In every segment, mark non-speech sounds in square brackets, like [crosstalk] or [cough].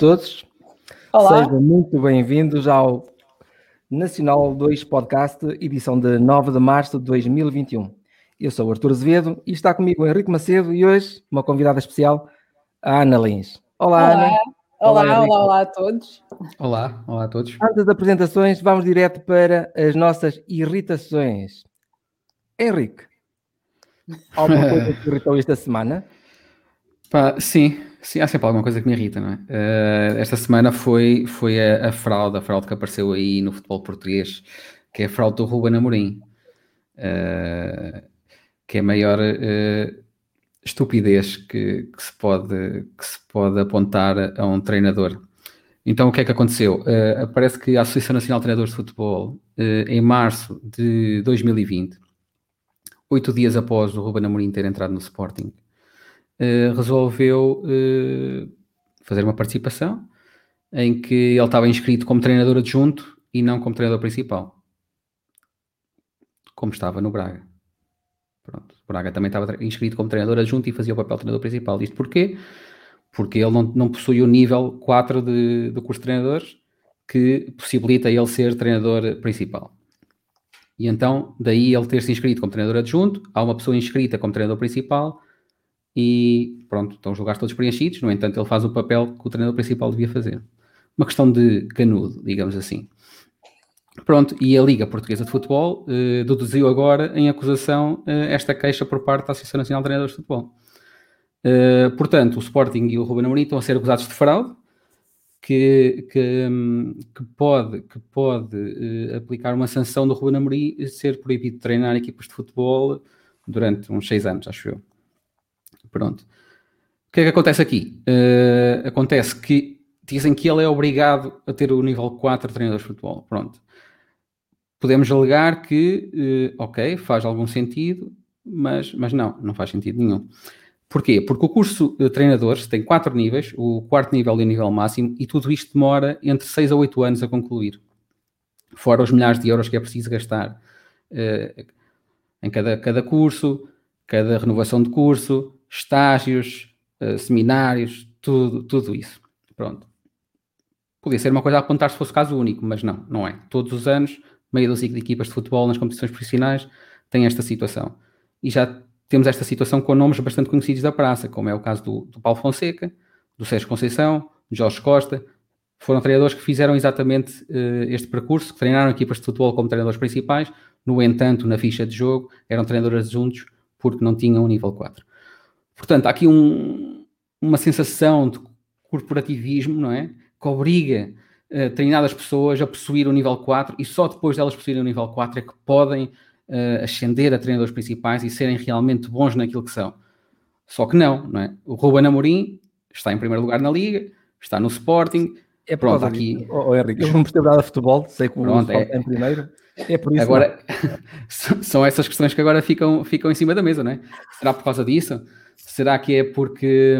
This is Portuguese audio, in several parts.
todos. Olá. Sejam muito bem-vindos ao Nacional 2 Podcast, edição de 9 de março de 2021. Eu sou o Artur Azevedo e está comigo o Henrique Macedo e hoje uma convidada especial, a Ana Lins. Olá, olá Ana. Olá, olá, olá, olá, a todos. Olá, olá a todos. Antes das apresentações, vamos direto para as nossas irritações. Henrique, alguma coisa que irritou esta semana? [laughs] Pá, sim, sim, há sempre alguma coisa que me irrita, não é? Uh, esta semana foi, foi a, a, fraude, a fraude que apareceu aí no futebol português, que é a fraude do Ruben Amorim, uh, que é a maior uh, estupidez que, que, se pode, que se pode apontar a um treinador. Então, o que é que aconteceu? parece que a Associação Nacional de Treinadores de Futebol, em março de 2020, oito dias após o Ruben Amorim ter entrado no Sporting, uh, resolveu uh, fazer uma participação em que ele estava inscrito como treinador adjunto e não como treinador principal. Como estava no Braga. Pronto. O Braga também estava inscrito como treinador adjunto e fazia o papel de treinador principal. Isto porquê? Porque ele não, não possui o nível 4 de, do curso de treinadores que possibilita ele ser treinador principal. E então, daí ele ter se inscrito como treinador adjunto, há uma pessoa inscrita como treinador principal e pronto, estão os lugares todos preenchidos. No entanto, ele faz o papel que o treinador principal devia fazer. Uma questão de canudo, digamos assim. Pronto, e a Liga Portuguesa de Futebol eh, deduziu agora em acusação eh, esta queixa por parte da Associação Nacional de Treinadores de Futebol. Eh, portanto, o Sporting e o Ruben Amorim estão a ser acusados de fraude, que, que, que pode, que pode uh, aplicar uma sanção do Ruben Amorim ser proibido de treinar equipas de futebol durante uns seis anos, acho eu. Pronto. O que é que acontece aqui? Uh, acontece que dizem que ele é obrigado a ter o nível 4 de treinador de futebol. Pronto. Podemos alegar que, uh, ok, faz algum sentido, mas, mas não, não faz sentido nenhum. Porquê? Porque o curso de treinadores tem quatro níveis, o quarto nível e o nível máximo, e tudo isto demora entre 6 a 8 anos a concluir. Fora os milhares de euros que é preciso gastar uh, em cada, cada curso, cada renovação de curso, estágios, uh, seminários, tudo, tudo isso. Pronto. Podia ser uma coisa a apontar se fosse caso único, mas não, não é. Todos os anos, meia dúzia de equipas de futebol nas competições profissionais têm esta situação. E já temos esta situação com nomes bastante conhecidos da praça, como é o caso do, do Paulo Fonseca, do Sérgio Conceição, do Jorge Costa. Foram treinadores que fizeram exatamente uh, este percurso, que treinaram equipas de futebol como treinadores principais, no entanto, na ficha de jogo, eram treinadores adjuntos porque não tinham o nível 4. Portanto, há aqui um, uma sensação de corporativismo, não é? Que obriga uh, determinadas pessoas a possuir o nível 4 e só depois delas possuírem o nível 4 é que podem uh, ascender a treinadores principais e serem realmente bons naquilo que são. Só que não, não é? O Ruben Amorim está em primeiro lugar na Liga, está no Sporting. É pronto, aqui. Oh, Henrique, eu não percebo nada de futebol, sei que o pronto, é... em primeiro. É por isso. Agora, [laughs] são essas questões que agora ficam, ficam em cima da mesa, não é? Será por causa disso? Será que é porque.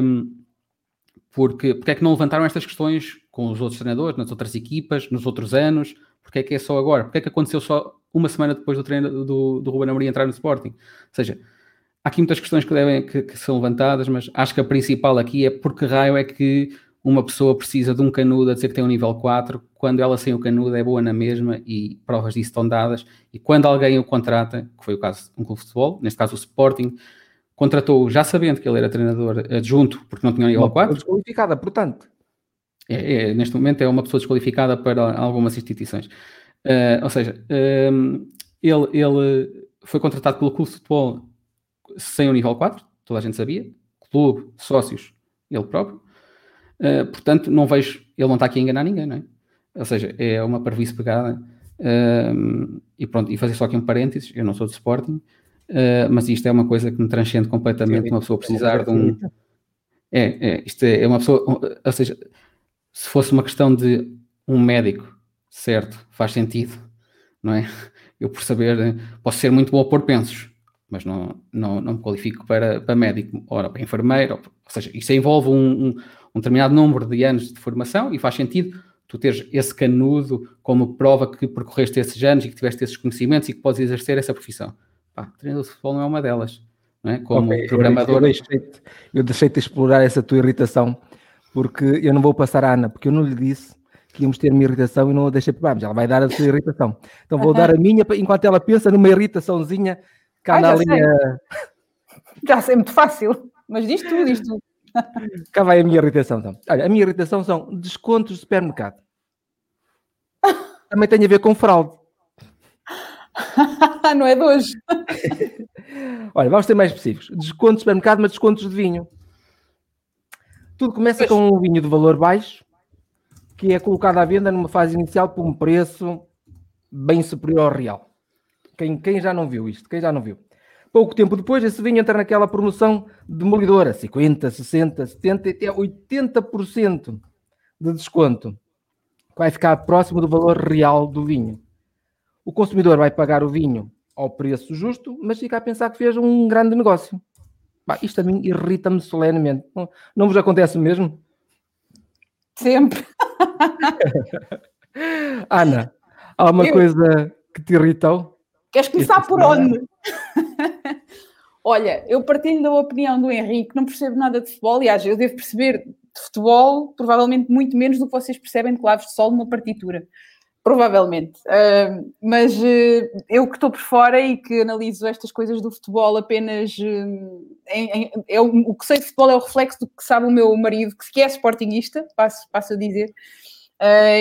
Porque, porque é que não levantaram estas questões com os outros treinadores, nas outras equipas, nos outros anos? Porque é que é só agora? Porque é que aconteceu só uma semana depois do treino do, do Ruben Amorim entrar no Sporting. Ou seja, há aqui muitas questões que, devem, que, que, são levantadas, mas acho que a principal aqui é porque raio é que uma pessoa precisa de um canudo a dizer que tem um nível 4, quando ela sem o canudo é boa na mesma e provas disso estão dadas, e quando alguém o contrata, que foi o caso de um clube de futebol, neste caso o Sporting, contratou já sabendo que ele era treinador adjunto, porque não tinha um nível uma 4. desqualificada, portanto. É, é, neste momento é uma pessoa desqualificada para algumas instituições. Uh, ou seja, um, ele, ele foi contratado pelo clube de futebol sem o nível 4, toda a gente sabia, clube, sócios, ele próprio. Uh, portanto, não vejo, ele não está aqui a enganar ninguém, não é? Ou seja, é uma parvice pegada. Um, e pronto, e fazer só aqui um parênteses, eu não sou de Sporting, uh, mas isto é uma coisa que me transcende completamente, uma pessoa precisar de um... É, é, isto é, é uma pessoa, ou seja, se fosse uma questão de um médico certo, faz sentido, não é? Eu por saber, posso ser muito bom a pôr pensos, mas não, não, não me qualifico para, para médico, ora para enfermeiro, ou, ou seja, isso envolve um, um, um, determinado número de anos de formação e faz sentido tu teres esse canudo como prova que percorreste esses anos e que tiveste esses conhecimentos e que podes exercer essa profissão. Pá, treinador de futebol não é uma delas, não é? Como okay, programador. Eu deixei-te deixei explorar essa tua irritação porque eu não vou passar a Ana, porque eu não lhe disse que íamos ter uma irritação e não a deixei para ela vai dar a sua irritação. Então vou dar a minha enquanto ela pensa numa irritaçãozinha que anda ali. Já sei, muito fácil. Mas diz tudo, diz tudo. [laughs] Cá vai a minha irritação então. Olha, a minha irritação são descontos de supermercado. [laughs] Também tem a ver com fraude. [laughs] não é de hoje. [laughs] Olha, vamos ser mais específicos. Descontos de supermercado, mas descontos de vinho. Tudo começa com um vinho de valor baixo, que é colocado à venda numa fase inicial por um preço bem superior ao real. Quem, quem já não viu isto? Quem já não viu? Pouco tempo depois, esse vinho entra naquela promoção demolidora, 50, 60, 70 até 80% de desconto, que vai ficar próximo do valor real do vinho. O consumidor vai pagar o vinho ao preço justo, mas fica a pensar que fez um grande negócio. Bah, isto a mim irrita-me solenemente. Não, não vos acontece mesmo? Sempre. [laughs] Ana, há uma Eu... coisa que te irritou? Queres começar por onde? [laughs] Olha, eu partilho da opinião do Henrique, não percebo nada de futebol, aliás, eu devo perceber de futebol provavelmente muito menos do que vocês percebem de claves de sol numa partitura. Provavelmente. Uh, mas uh, eu que estou por fora e que analiso estas coisas do futebol apenas. Uh, em, em, é o, que sei de futebol é o reflexo do que sabe o meu marido, que é sportingista, passo, passo a dizer.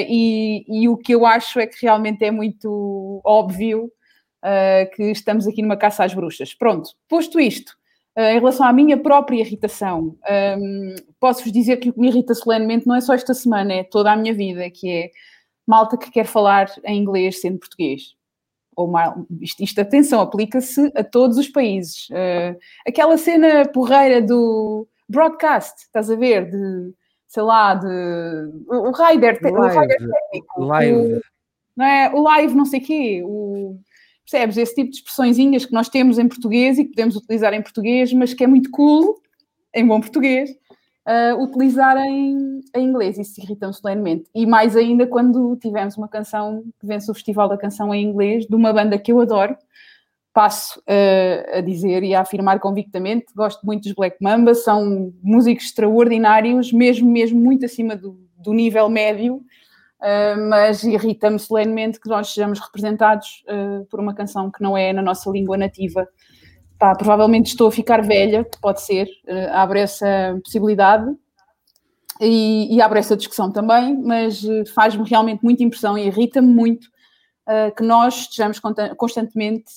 E, e, o que eu acho é que realmente é muito óbvio que estamos aqui numa caça às bruxas. Pronto, posto isto, em relação à minha própria irritação, um, posso-vos dizer que o que me irrita solenemente não é só esta semana, é toda a minha vida, que é malta que quer falar em inglês sendo português. Ou mal, isto, isto, atenção, aplica-se a todos os países. Uh, aquela cena porreira do broadcast, estás a ver? De, sei lá, de. O rider técnico. Live. O, não é? o live, não sei o quê. O, percebes? Esse tipo de expressõezinhas que nós temos em português e que podemos utilizar em português, mas que é muito cool, em bom português, uh, utilizar em, em, inglês. Isso irrita-me solenemente. E mais ainda quando tivemos uma canção que vence o Festival da Canção em Inglês, de uma banda que eu adoro. Passo uh, a dizer e a afirmar convictamente, gosto muito dos Black Mamba, são músicos extraordinários, mesmo, mesmo muito acima do, do nível médio, uh, mas irrita-me solenemente que nós sejamos representados uh, por uma canção que não é na nossa língua nativa pá, provavelmente estou a ficar velha, pode ser, uh, abre essa possibilidade e, e abre essa discussão também, mas uh, faz-me realmente muita impressão e irrita-me muito uh, que nós estejamos constantemente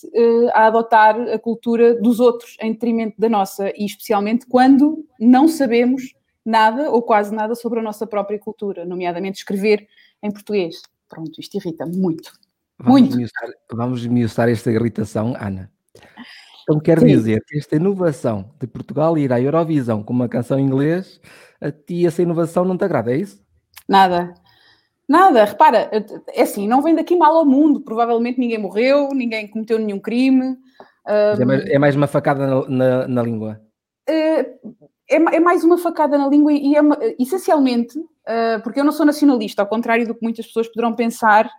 a adotar a cultura dos outros em detrimento da nossa, e especialmente quando não sabemos nada ou quase nada sobre a nossa própria cultura, nomeadamente escrever em português. Pronto, isto irrita-me muito. Vamos muito. Miuçar, vamos miuçar esta irritação, Ana. Então quer Sim. dizer que esta inovação de Portugal ir à Eurovisão com uma canção em inglês, a ti essa inovação não te agrada, é isso? Nada. Nada, repara, é assim, não vem daqui mal ao mundo, provavelmente ninguém morreu, ninguém cometeu nenhum crime. Um, é, mais, é, mais, uma facada na, na, na língua. É, é, é, mais uma facada na língua e é essencialmente, uh, porque eu não sou nacionalista, ao contrário do que muitas pessoas poderão pensar,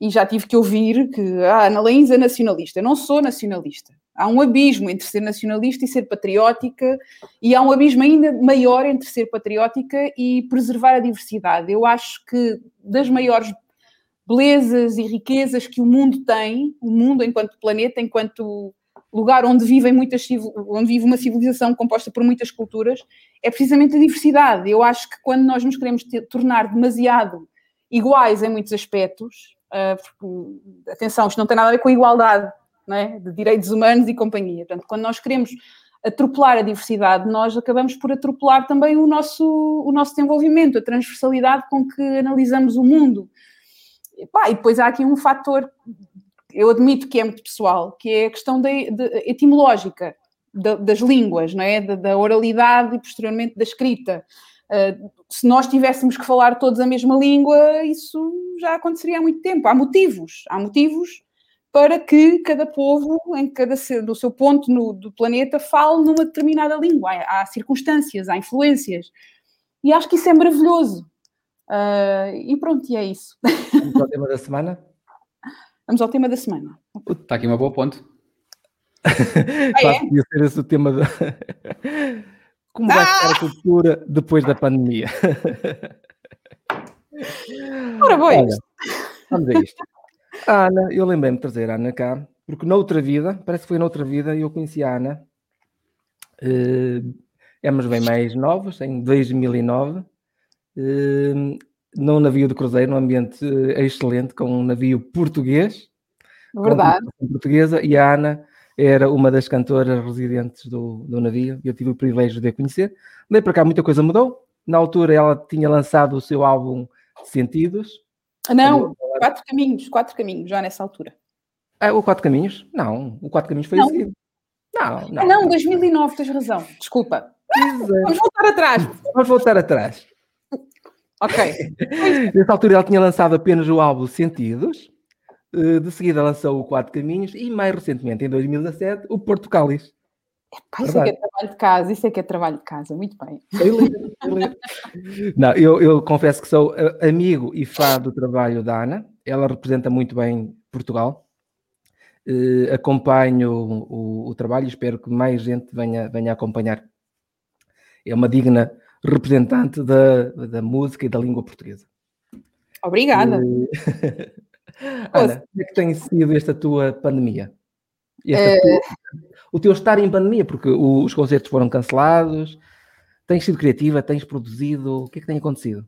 e já tive que ouvir que ah, Ana Leins é nacionalista. Eu não sou nacionalista. Há um abismo entre ser nacionalista e ser patriótica, e há um abismo ainda maior entre ser patriótica e preservar a diversidade. Eu acho que das maiores belezas e riquezas que o mundo tem, o mundo enquanto planeta, enquanto lugar onde vivem muitas onde vive uma civilização composta por muitas culturas, é precisamente a diversidade. Eu acho que quando nós nos queremos ter, tornar demasiado iguais em muitos aspectos, porque, atenção, isto não tem nada a ver com a igualdade, é? de direitos humanos e companhia. Portanto, quando nós queremos atropelar a diversidade, nós acabamos por atropelar também o nosso, o nosso desenvolvimento, a transversalidade com que analisamos o mundo. E, pá, e depois há aqui um fator, eu admito que é muito pessoal, que é a questão da, de, etimológica da, das línguas, não é? Da, da, oralidade e posteriormente da escrita. Uh, se nós tivéssemos que falar todos a mesma língua, isso já aconteceria há muito tempo. Há motivos, há motivos para que cada povo, em cada do seu ponto no, do planeta, fale numa determinada língua. Há, há, circunstâncias, há influências. E acho que isso é maravilhoso. Uh, e pronto, e é isso. Vamos ao tema da semana? [laughs] Vamos ao tema da semana. Está aqui uma boa ponto. ah, é? ser esse o tema. De... [laughs] Como vai ficar a cultura depois da pandemia? [laughs] Ora, bois. vamos a isto. A Ana, eu lembrei-me de trazer a Ana cá, porque noutra vida, parece que foi noutra vida, eu conheci a Ana. Uh, éramos bem mais novos, em 2009, uh, num navio de cruzeiro, num ambiente uh, excelente, com um navio português. Verdade. Portuguesa, e a Ana era uma das cantoras residentes do, do navio, eu tive o privilégio de a conhecer. Daí para cá muita coisa mudou. Na altura ela tinha lançado o seu álbum Sentidos. Não, Quatro Caminhos, Quatro Caminhos, já nessa altura. Ah, o Quatro Caminhos? Não, o Quatro Caminhos foi não. seguido. Não, não. Ah, não, 2009, tens razão. Desculpa. Vamos voltar atrás. Vamos voltar atrás. ok. [laughs] Nessa altura ela tinha lançado apenas o álbum Sentidos de seguida lançou o Quatro Caminhos e mais recentemente, em 2017, o Porto Cáliz. Epá, isso é que é trabalho de casa, isso é que é trabalho de casa, muito bem. Não, eu, eu, confesso que sou eh, amigo e fã do trabalho da Ana, ela representa muito bem Portugal. Uh, acompanho o, o, o, trabalho e espero que mais gente venha, venha acompanhar. É uma digna representante da, da música e da língua portuguesa. Obrigada. Uh... [laughs] Ana, como é que tem sido esta tua pandemia? Esta tua, o teu estar em pandemia, porque os concertos foram cancelados, tens sido criativa, tens produzido, o que é que tem acontecido?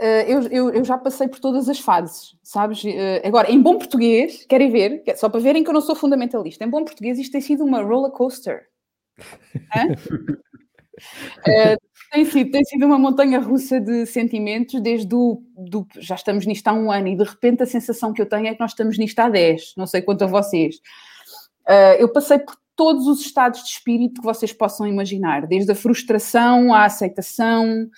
Uh, eu, eu, eu, já passei por todas as fases, sabes? Uh, agora, em bom português, querem ver, só para verem que eu não sou fundamentalista, em bom português isto tem sido uma roller coaster. uh, [laughs] tem, sido, tem sido uma montanha russa de sentimentos desde o. Do, já estamos nisto há um ano e de repente a sensação que eu tenho é que nós estamos nisto há 10, não sei quanto a vocês. eu passei por todos os estados de espírito que vocês possam imaginar, desde a frustração à aceitação,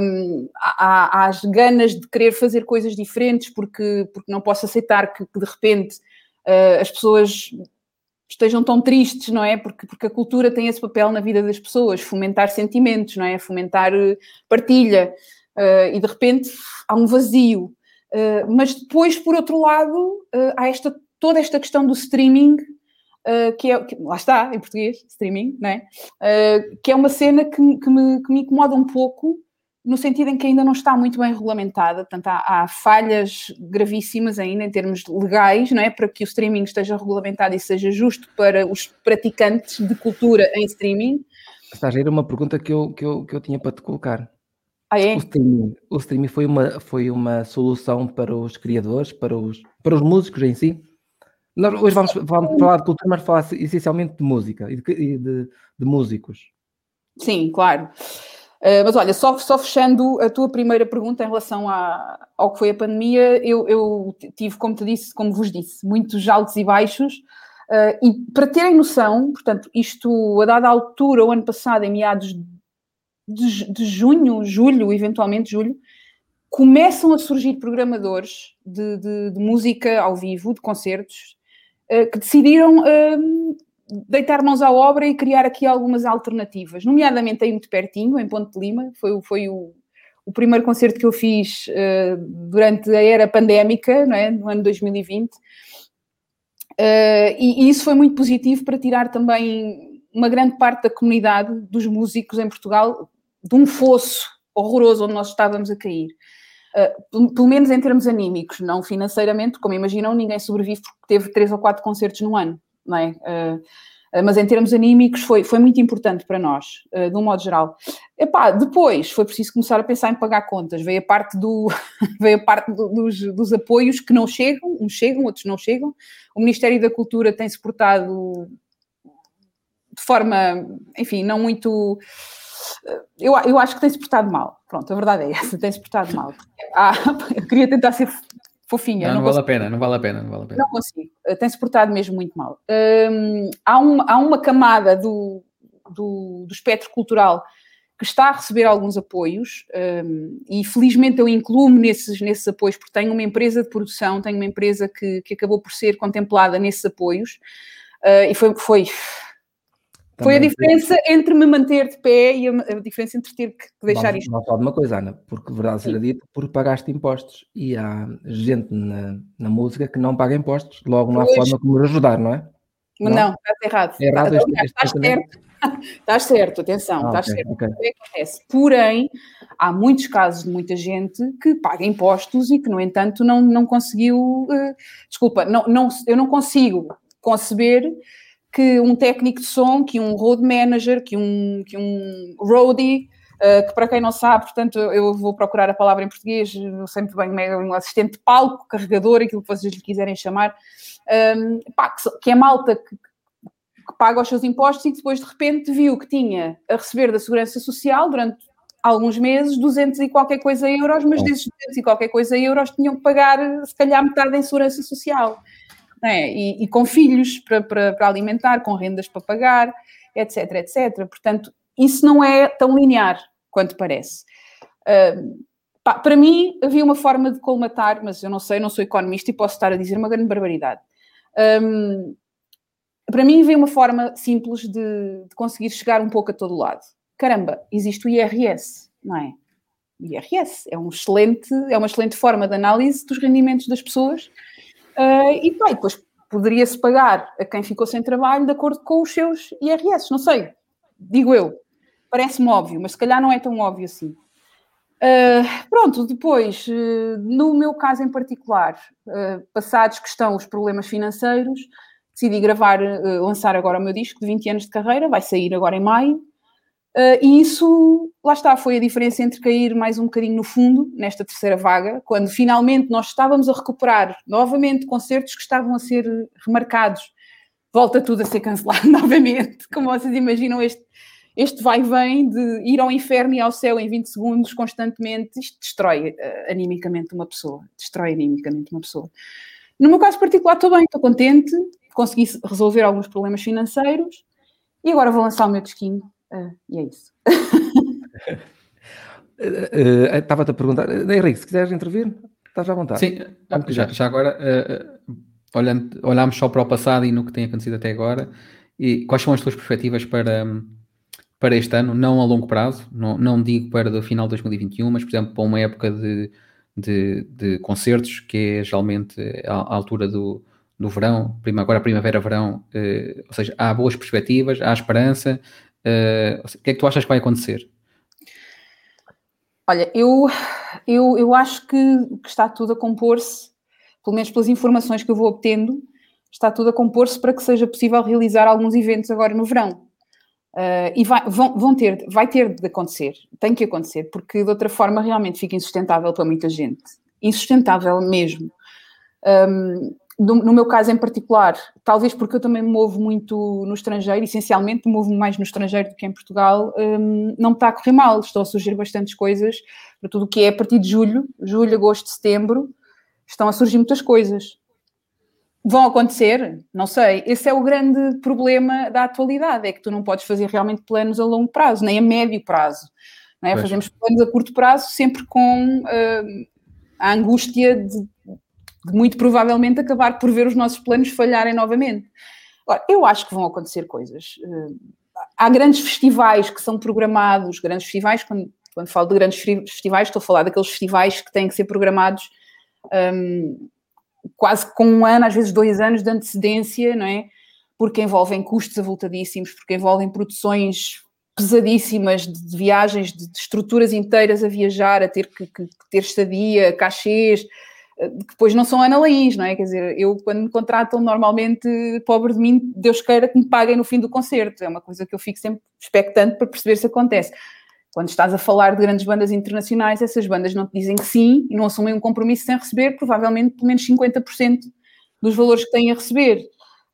um, às ganas de querer fazer coisas diferentes porque, porque não posso aceitar que, que de repente uh, as pessoas estejam tão tristes, não é? Porque, porque a cultura tem esse papel na vida das pessoas, fomentar sentimentos, não é? Fomentar uh, partilha. Uh, e de repente há um vazio. mas depois, por outro lado, há esta, toda esta questão do streaming Uh, que é, que, lá está, em português, streaming, né? Uh, que é uma cena que, que, me, que me incomoda um pouco, no sentido em que ainda não está muito bem regulamentada, portanto há, há, falhas gravíssimas ainda em termos legais, não é? Para que o streaming esteja regulamentado e seja justo para os praticantes de cultura em streaming. Estás a ir uma pergunta que eu, que, eu, que eu tinha para te colocar. Ah, é? O streaming, o streaming foi, uma, foi uma solução para os criadores, para os, para os músicos em si? Nós hoje vamos, vamos falar de cultura, mas falar essencialmente de música e de, de, de músicos. Sim, claro. Uh, mas olha, só, só fechando a tua primeira pergunta em relação à, ao que foi a pandemia, eu, eu, tive, como te disse, como vos disse, muitos altos e baixos. Uh, e para terem noção, portanto, isto a dada altura, o ano passado, em meados de, de junho, julho, eventualmente julho, começam a surgir programadores de, de, de música ao vivo, de concertos, eh, que decidiram deitar mãos à obra e criar aqui algumas alternativas, nomeadamente aí muito pertinho, em Ponte de Lima, foi, foi o, o primeiro concerto que eu fiz uh, durante a era pandémica, não é? no ano 2020, uh, e, e, isso foi muito positivo para tirar também uma grande parte da comunidade dos músicos em Portugal de um fosso horroroso onde nós estávamos a cair. Uh, pelo menos em termos anímicos, não financeiramente, como imaginam, ninguém sobrevive porque teve três ou quatro concertos no ano, não é? Uh, mas em termos anímicos foi, foi muito importante para nós, de um modo geral. Epá, depois foi preciso começar a pensar em pagar contas, veio a parte, do, [laughs] veio a parte do, dos, dos apoios que não chegam, uns chegam, outros não chegam. O Ministério da Cultura tem se portado de forma, enfim, não muito eu, eu acho que tem-se portado mal. Pronto, a verdade é essa, tem-se portado mal. [laughs] Ah, eu queria tentar ser fofinha. Não, não, não vale a pena, não vale a pena, não vale a pena. Não consigo, eh, tem-se portado mesmo muito mal. Hum, há, um, há uma camada do, do, do espectro cultural que está a receber alguns apoios um, e felizmente eu incluo-me nesses, nesses apoios porque tenho uma empresa de produção, tenho uma empresa que, que acabou por ser contemplada nesses apoios uh, e foi, foi foi a diferença entre me manter de pé e a, diferença entre ter que deixar Vamos, isto. Não falo de uma coisa, Ana, porque verdade seja dito, porque pagaste impostos e há gente na, na música que não paga impostos, logo não há pois. forma como ajudar, não é? Não, não estás errado. É errado estás, este, estás certo. [laughs] estás certo, atenção, ah, estás okay, certo. Okay. Que acontece? Porém, há muitos casos de muita gente que paga impostos e que, no entanto, não, não conseguiu. Uh, desculpa, não, não, eu não consigo conceber que um técnico de som, que um road manager, que um, que um roadie, uh, que para quem não sabe, portanto, eu vou procurar a palavra em português, eu sei muito bem, é um assistente de palco, carregador, aquilo que vocês lhe quiserem chamar, um, pá, que, é malta que, que paga os seus impostos e que depois de repente viu que tinha a receber da Segurança Social durante alguns meses 200 e qualquer coisa euros, mas desses 200 e qualquer coisa euros tinham que pagar se calhar metade em Segurança Social. É? E, e, com filhos para, para, para, alimentar, com rendas para pagar, etc, etc. Portanto, isso não é tão linear quanto parece. Uh, para mim, havia uma forma de colmatar, mas eu não sei, não sou economista e posso estar a dizer uma grande barbaridade. Um, para mim veio uma forma simples de, de, conseguir chegar um pouco a todo lado. Caramba, existe o IRS, não é? O IRS é, um excelente, é uma excelente forma de análise dos rendimentos das pessoas uh, e, pá, depois poderia-se pagar a quem ficou sem trabalho de acordo com os seus IRS, não sei, digo eu. Parece-me óbvio, mas se calhar não é tão óbvio assim. Uh, pronto, depois, uh, no meu caso em particular, uh, passados que estão os problemas financeiros, decidi gravar, lançar agora o meu disco de 20 anos de carreira, vai sair agora em maio, e isso, lá está, foi a diferença entre cair mais um bocadinho no fundo, nesta terceira vaga, quando finalmente nós estávamos a recuperar novamente concertos que estavam a ser remarcados, volta tudo a ser cancelado [laughs] novamente, como vocês imaginam este este vai-vem de ir ao inferno e ao céu em 20 segundos constantemente, isto destrói uh, animicamente uma pessoa. Destrói animicamente uma pessoa. No meu caso particular, estou bem, estou contente, consegui resolver alguns problemas financeiros e agora vou lançar o meu disquinho. Uh, e é isso. [laughs] Estava-te a perguntar, Henrique, se quiseres intervir, estás à vontade. Sim, já, já, agora, olhando, olhamos só para o passado e no que tem acontecido até agora, e quais são as tuas perspectivas para para este ano, não a longo prazo, não, não digo para o final de 2021, mas por exemplo para uma época de, de, de concertos, que é geralmente a, a altura do, do verão, prima, agora primavera-verão, eh, ou seja, há boas perspectivas, há esperança. Eh, o que é que tu achas que vai acontecer? Olha, eu, eu, eu acho que, que está tudo a compor-se, pelo menos pelas informações que eu vou obtendo, está tudo a compor-se para que seja possível realizar alguns eventos agora no verão. Uh, e vai, vão, vão, ter, vai ter de acontecer, tem que acontecer, porque de outra forma realmente fica insustentável para muita gente. Insustentável mesmo. Um, no, no, meu caso em particular, talvez porque eu também me movo muito no estrangeiro, essencialmente movo-me mais no estrangeiro do que em Portugal, um, não me está a correr mal, estão a surgir bastantes coisas para tudo o que é a partir de julho, julho, agosto, setembro, estão a surgir muitas coisas. Vão acontecer? Não sei. Esse é o grande problema da atualidade, é que tu não podes fazer realmente planos a longo prazo, nem a médio prazo. É? Fazemos planos a curto prazo sempre com uh, a angústia de, de, muito provavelmente acabar por ver os nossos planos falharem novamente. Agora, eu acho que vão acontecer coisas. Uh, há grandes festivais que são programados, grandes festivais, quando, quando falo de grandes festivais, estou a falar daqueles festivais que têm que ser programados um, quase com um ano, às vezes dois anos de antecedência, não é? Porque envolvem custos avultadíssimos, porque envolvem produções pesadíssimas de, viagens, de, estruturas inteiras a viajar, a ter que, que, ter estadia, cachês, eh, que depois não são analaís, não é? Quer dizer, eu quando me contratam normalmente, pobre de mim, Deus queira que me paguem no fim do concerto, é uma coisa que eu fico sempre expectante para perceber se acontece. Quando estás a falar de grandes bandas internacionais, essas bandas não te dizem que sim e não assumem um compromisso sem receber, provavelmente, pelo menos 50% dos valores que têm a receber.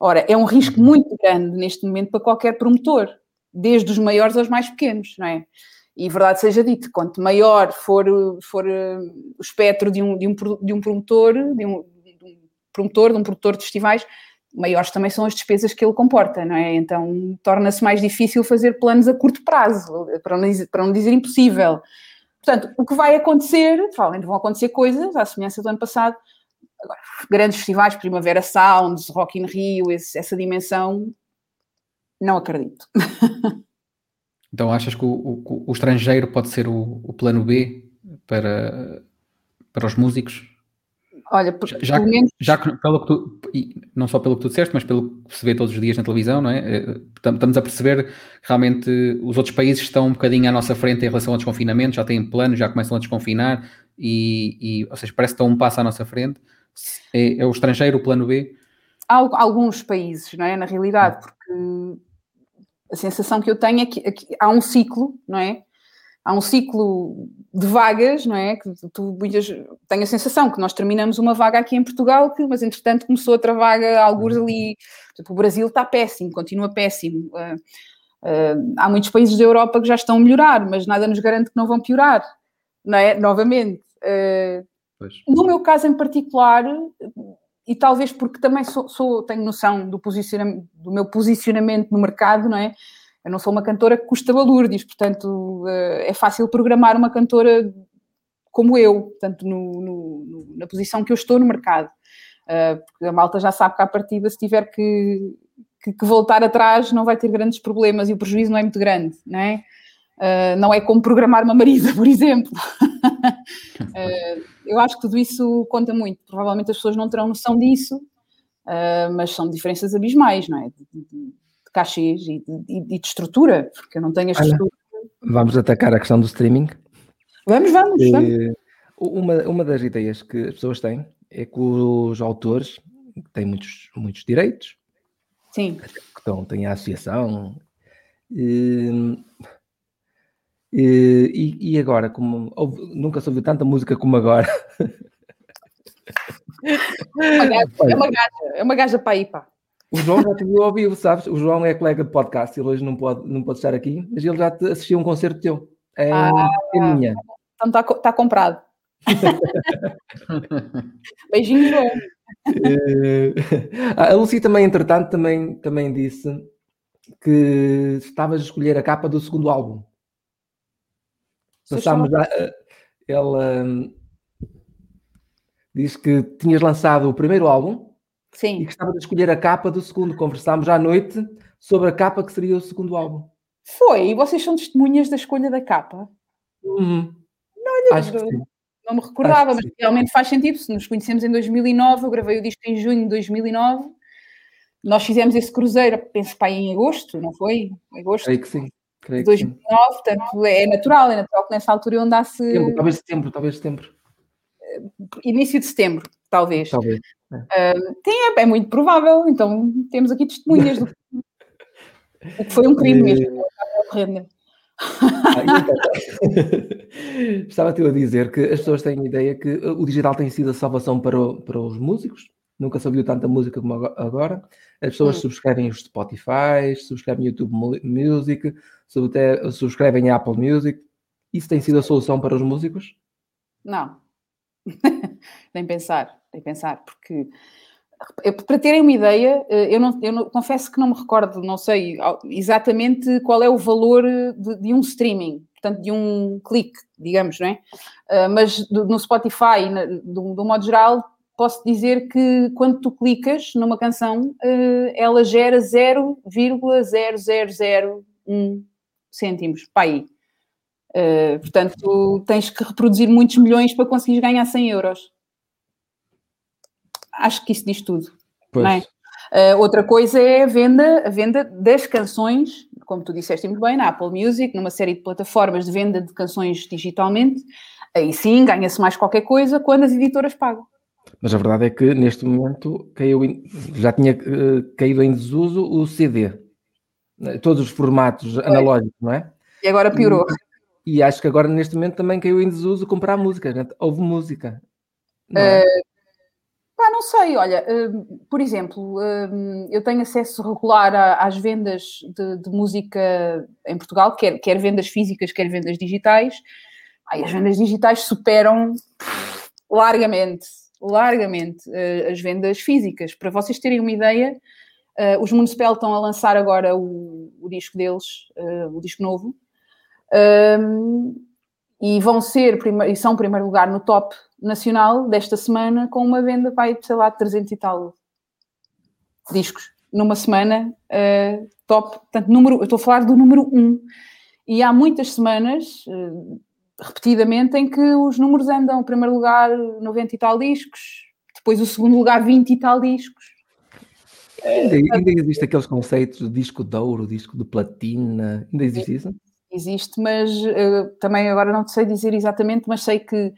Ora, é um risco uhum. muito grande neste momento para qualquer promotor, desde os maiores aos mais pequenos, não é? E verdade seja dita, quanto maior for, for uh, o espectro de um, de um, de um promotor, de um, de um promotor, de um produtor de festivais, maiores também são as despesas que ele comporta, não é? Então torna-se mais difícil fazer planos a curto prazo, para não, dizer, para não dizer impossível. Portanto, o que vai acontecer, provavelmente vão acontecer coisas, à semelhança do ano passado, agora, grandes festivais, Primavera Sounds, Rock in Rio, esse, essa dimensão, não acredito. [laughs] Então achas que o, o, o estrangeiro pode ser o, o plano B para, para os músicos? Olha, porque, já, pelo menos... já pelo que tu, não só pelo que tu disseste, mas pelo que se vê todos os dias na televisão, não é? Eh, estamos a perceber que realmente os outros países estão um bocadinho à nossa frente em relação ao desconfinamento, já têm plano, já começam a desconfinar e, e ou seja, parece que estão um passo à nossa frente. É, é o estrangeiro, o plano B? Há alguns países, não é? Na realidade, porque a sensação que eu tenho é que, é que há um ciclo, não é? há um ciclo de vagas, não é? Que tu muitas, tenho a sensação que nós terminamos uma vaga aqui em Portugal, que, mas entretanto começou outra vaga, alguns ali. Tipo, o Brasil está péssimo, continua péssimo. Uh, uh, há muitos países da Europa que já estão a melhorar, mas nada nos garante que não vão piorar, não é? Novamente. Uh, no meu caso em particular, e talvez porque também sou, sou tenho noção do, posicionamento, do meu posicionamento no mercado, não é? Eu não sou uma cantora que custa balúrdios, portanto eh, é fácil programar uma cantora como eu, portanto, no, no, na posição que eu estou no mercado. Uh, porque a malta já sabe que à partida, se tiver que, que, que, voltar atrás, não vai ter grandes problemas e o prejuízo não é muito grande, não é? Uh, não é como programar uma Marisa, [laughs] por exemplo. uh, [laughs] eu acho que tudo isso conta muito. Provavelmente as pessoas não terão noção disso, mas são diferenças abismais, não é? De, de, cachês e de, e de estrutura, porque eu não tenho a estrutura. vamos atacar a questão do streaming? Vamos, vamos, eh, vamos. Uma, uma das ideias que as pessoas têm é que os autores têm muitos, muitos direitos. Sim. Que estão, têm a associação. E, e, e agora, como nunca se ouviu tanta música como agora. É [laughs] uma gaja, é uma gaja, é uma gaja para aí, pá. O João já te viu ao vivo, sabes? O João é colega de podcast, ele hoje não pode, não pode estar aqui, mas ele já te assistiu um concerto teu. É, ah, é minha. Então está tá comprado. [laughs] Beijinho, João. Uh, [laughs] a Lucy também, entretanto, também, também disse que estavas a escolher a capa do segundo álbum. Passámos a, ela hum, disse que tinhas lançado o primeiro álbum Sim. E gostava de escolher a capa do segundo. Conversámos à noite sobre a capa que seria o segundo álbum. Foi? E vocês são testemunhas da escolha da capa? Uhum. Não, Acho que sim. não me recordava, mas realmente faz sentido. Se nos conhecemos em 2009, eu gravei o disco em junho de 2009. Nós fizemos esse cruzeiro, penso para em agosto, não foi? Em agosto. Creio que sim. Creio 2009, que sim. portanto é natural, é natural que nessa altura eu andasse. Setembro, talvez setembro, talvez setembro. Início de setembro, talvez. Talvez. Uh, tem, é, é, muito provável, então temos aqui testemunhas do [laughs] que foi um crime mesmo. É ah, então, [laughs] Estava-te a dizer que as pessoas têm a ideia que o digital tem sido a salvação para, o, para os músicos. Nunca se ouviu tanta música como agora. As pessoas hum. subscrevem os Spotify, subscrevem YouTube Music, subscrevem Apple Music. Isso tem sido a solução para os músicos? Não. [laughs] Nem pensar em pensar, porque para terem uma ideia, eh, eu, não, eu não, confesso que não me recordo, não sei exatamente qual é o valor de, de um streaming, portanto, de um clique, digamos, não é? Uh, mas do, no Spotify, na, do, do, modo geral, posso dizer que quando tu clicas numa canção, uh, ela gera 0,0001 cêntimos, para aí. Uh, portanto, tens que reproduzir muitos milhões para conseguir ganhar 100 euros acho que isso diz tudo. Pois. É? Uh, outra coisa é a venda, a venda das canções, como tu disseste muito bem, na Apple Music, numa série de plataformas de venda de canções digitalmente. Aí sim, ganha-se mais qualquer coisa quando as editoras pagam. Mas a verdade é que neste momento caiu em, já tinha uh, caído em desuso o CD. Né, todos os formatos analógicos, não é? E agora piorou. E, e, acho que agora neste momento também caiu em desuso comprar música. Né? Houve música. Não é? Uh, Pá, não sei, olha, por exemplo, eu tenho acesso regular às vendas de, de música em Portugal, quer, quer, vendas físicas, quer vendas digitais. Ai, as vendas digitais superam largamente, largamente uh, as vendas físicas. Para vocês terem uma ideia, uh, os Municipal estão a lançar agora o, o disco deles, uh, o disco novo, um, e vão ser, e são primeiro lugar no top nacional desta semana com uma venda, vai, sei lá, 300 e tal discos numa semana uh, top. Portanto, número, eu estou a falar do número 1. E há muitas semanas, repetidamente, em que os números andam, em primeiro lugar, 90 e tal discos, depois o segundo lugar 20 e tal discos. Ainda, ainda existe aqueles conceitos de disco de ouro, disco de platina, ainda existe isso? Existe, mas uh, também agora não te sei dizer exatamente, mas sei que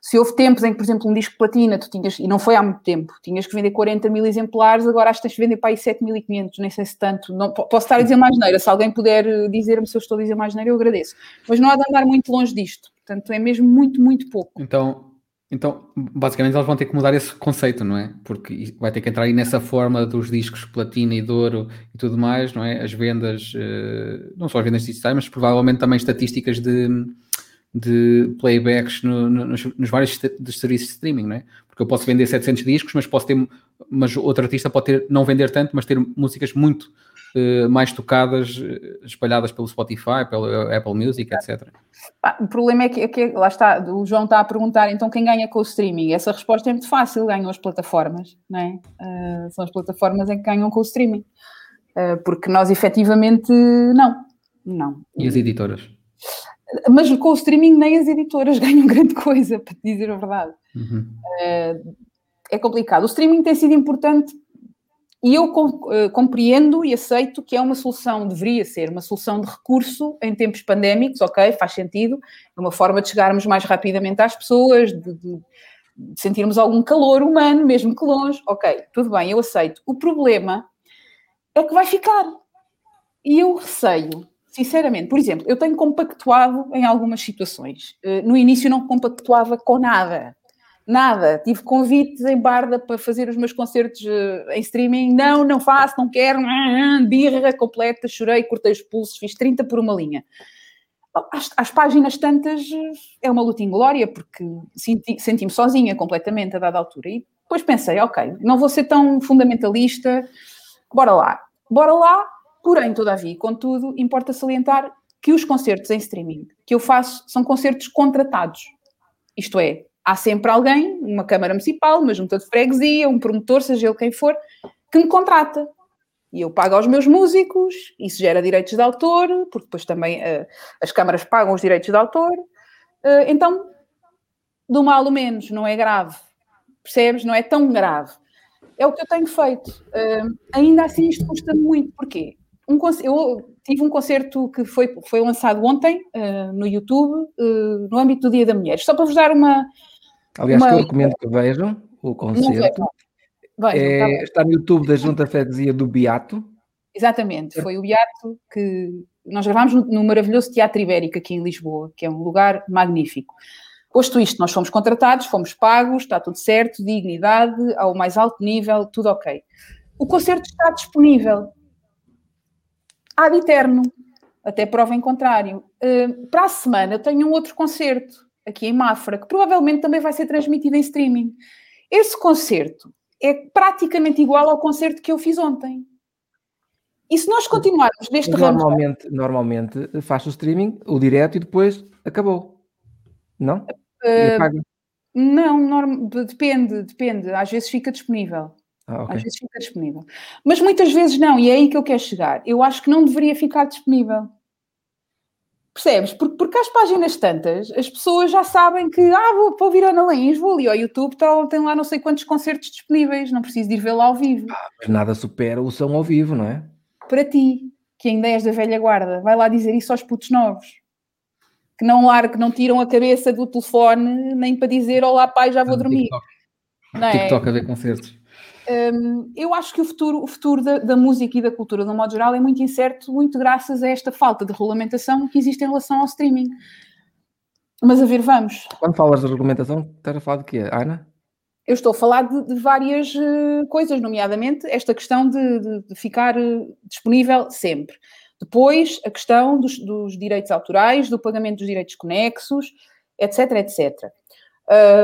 se houve tempos em que, por exemplo, um disco platina, tu tinhas, e não foi há muito tempo, tinhas que vender 40 mil exemplares, agora acho que tens que vender para aí 7.500, nem sei se tanto, não, posso estar a dizer mais neira, se alguém puder eh, dizer-me se eu estou a dizer mais neira, eu agradeço. Mas não há de andar muito longe disto, portanto é mesmo muito, muito pouco. Então, então, basicamente eles vão ter que mudar esse conceito, não é? Porque vai ter que entrar aí nessa forma dos discos platina e de ouro e tudo mais, não é? As vendas, eh, não só as vendas digitais, mas provavelmente também estatísticas de, de playbacks no, no, nos, nos, vários serviços de streaming, não é? Porque eu posso vender 700 discos, mas posso ter, mas outro artista pode ter, não vender tanto, mas ter músicas muito mais tocadas, eh, espalhadas pelo Spotify, pelo Apple Music, etc. O problema é que, é que, lá está, o João está a perguntar, então quem ganha com o streaming? Essa resposta é muito fácil, ganham as plataformas, não é? Uh, são as plataformas em que ganham com o streaming. Uh, porque nós efetivamente não. Não. E as editoras? Mas com o streaming nem as editoras [laughs] ganham grande coisa, para dizer a verdade. Uhum. Uh, é complicado. O streaming tem sido importante e eu uh, compreendo e aceito que é uma solução, deveria ser uma solução de recurso em tempos pandémicos, ok, faz sentido, é uma forma de chegarmos mais rapidamente às pessoas, de, de, de sentirmos algum calor humano, mesmo que longe, ok, tudo bem, eu aceito. O problema é que vai ficar. E eu receio, sinceramente, por exemplo, eu tenho compactuado em algumas situações. Uh, no início não compactuava com nada. Nada, tive convites em Barda para fazer os meus concertos uh, em streaming. Não, não faço, não quero. Birra completa, chorei, cortei os pulsos, fiz 30 por uma linha. Às, às páginas tantas é uma luta inglória, porque senti-me senti sozinha completamente a dada altura. E depois pensei, ok, não vou ser tão fundamentalista, bora lá. Bora lá, porém, todavia, contudo, importa salientar que os concertos em streaming que eu faço são concertos contratados. Isto é, há sempre alguém, uma Câmara Municipal, uma junta de freguesia, um promotor, seja ele quem for, que me contrata. E eu pago aos meus músicos, isso gera direitos de autor, porque depois também uh, as câmaras pagam os direitos de autor. Uh, então, do mal ou menos, não é grave. Percebes? Não é tão grave. É o que eu tenho feito. Uh, ainda assim, isto custa muito. Porquê? Um, eu tive um concerto que foi, foi lançado ontem no YouTube, no âmbito do Dia da Mulher. Só para vos dar uma, Aliás, uma... que eu recomendo que vejam o concerto. É, tá está no YouTube da Junta Freguesia do Beato. Exatamente, foi o Beato que nós gravámos no, no, maravilhoso Teatro Ibérico aqui em Lisboa, que é um lugar magnífico. Posto isto, nós fomos contratados, fomos pagos, está tudo certo, dignidade, ao mais alto nível, tudo ok. O concerto está disponível ad eterno, até prova em contrário. Uh, para a semana eu tenho um outro concerto aqui em Mafra, que provavelmente também vai ser transmitido em streaming. Esse concerto é praticamente igual ao concerto que eu fiz ontem. E se nós continuarmos neste normalmente, ramo... Normalmente faz o streaming, o direto e depois acabou. Não? Uh, não, norm... depende, depende. Às vezes fica disponível. Ah, okay. Às vezes fica disponível. Mas muitas vezes não, e é aí que eu quero chegar. Eu acho que não deveria ficar disponível. Percebes? Porque, porque às páginas tantas, as pessoas já sabem que, ah, vou para ouvir Ana Lins, vou ali ao YouTube, tá, tem lá não sei quantos concertos disponíveis, não preciso de ir vê-lo ao vivo. Ah, mas nada supera o som ao vivo, não é? Para ti, que ainda és da velha guarda, vai lá dizer isso aos putos novos. Que não largam, não tiram a cabeça do telefone, nem para dizer, olá pai, já vou dormir. TikTok. Não é? TikTok a ver concertos. Um, eu acho que o futuro, o futuro da, da, música e da cultura, de um modo geral, é muito incerto, muito graças a esta falta de regulamentação que existe em relação ao streaming. Mas a ver, vamos. Quando falas de regulamentação, estás a falar de quê, Ana? Eu estou a falar de, de várias uh, coisas, nomeadamente esta questão de, de, de ficar uh, disponível sempre. Depois, a questão dos, dos, direitos autorais, do pagamento dos direitos conexos, etc, etc.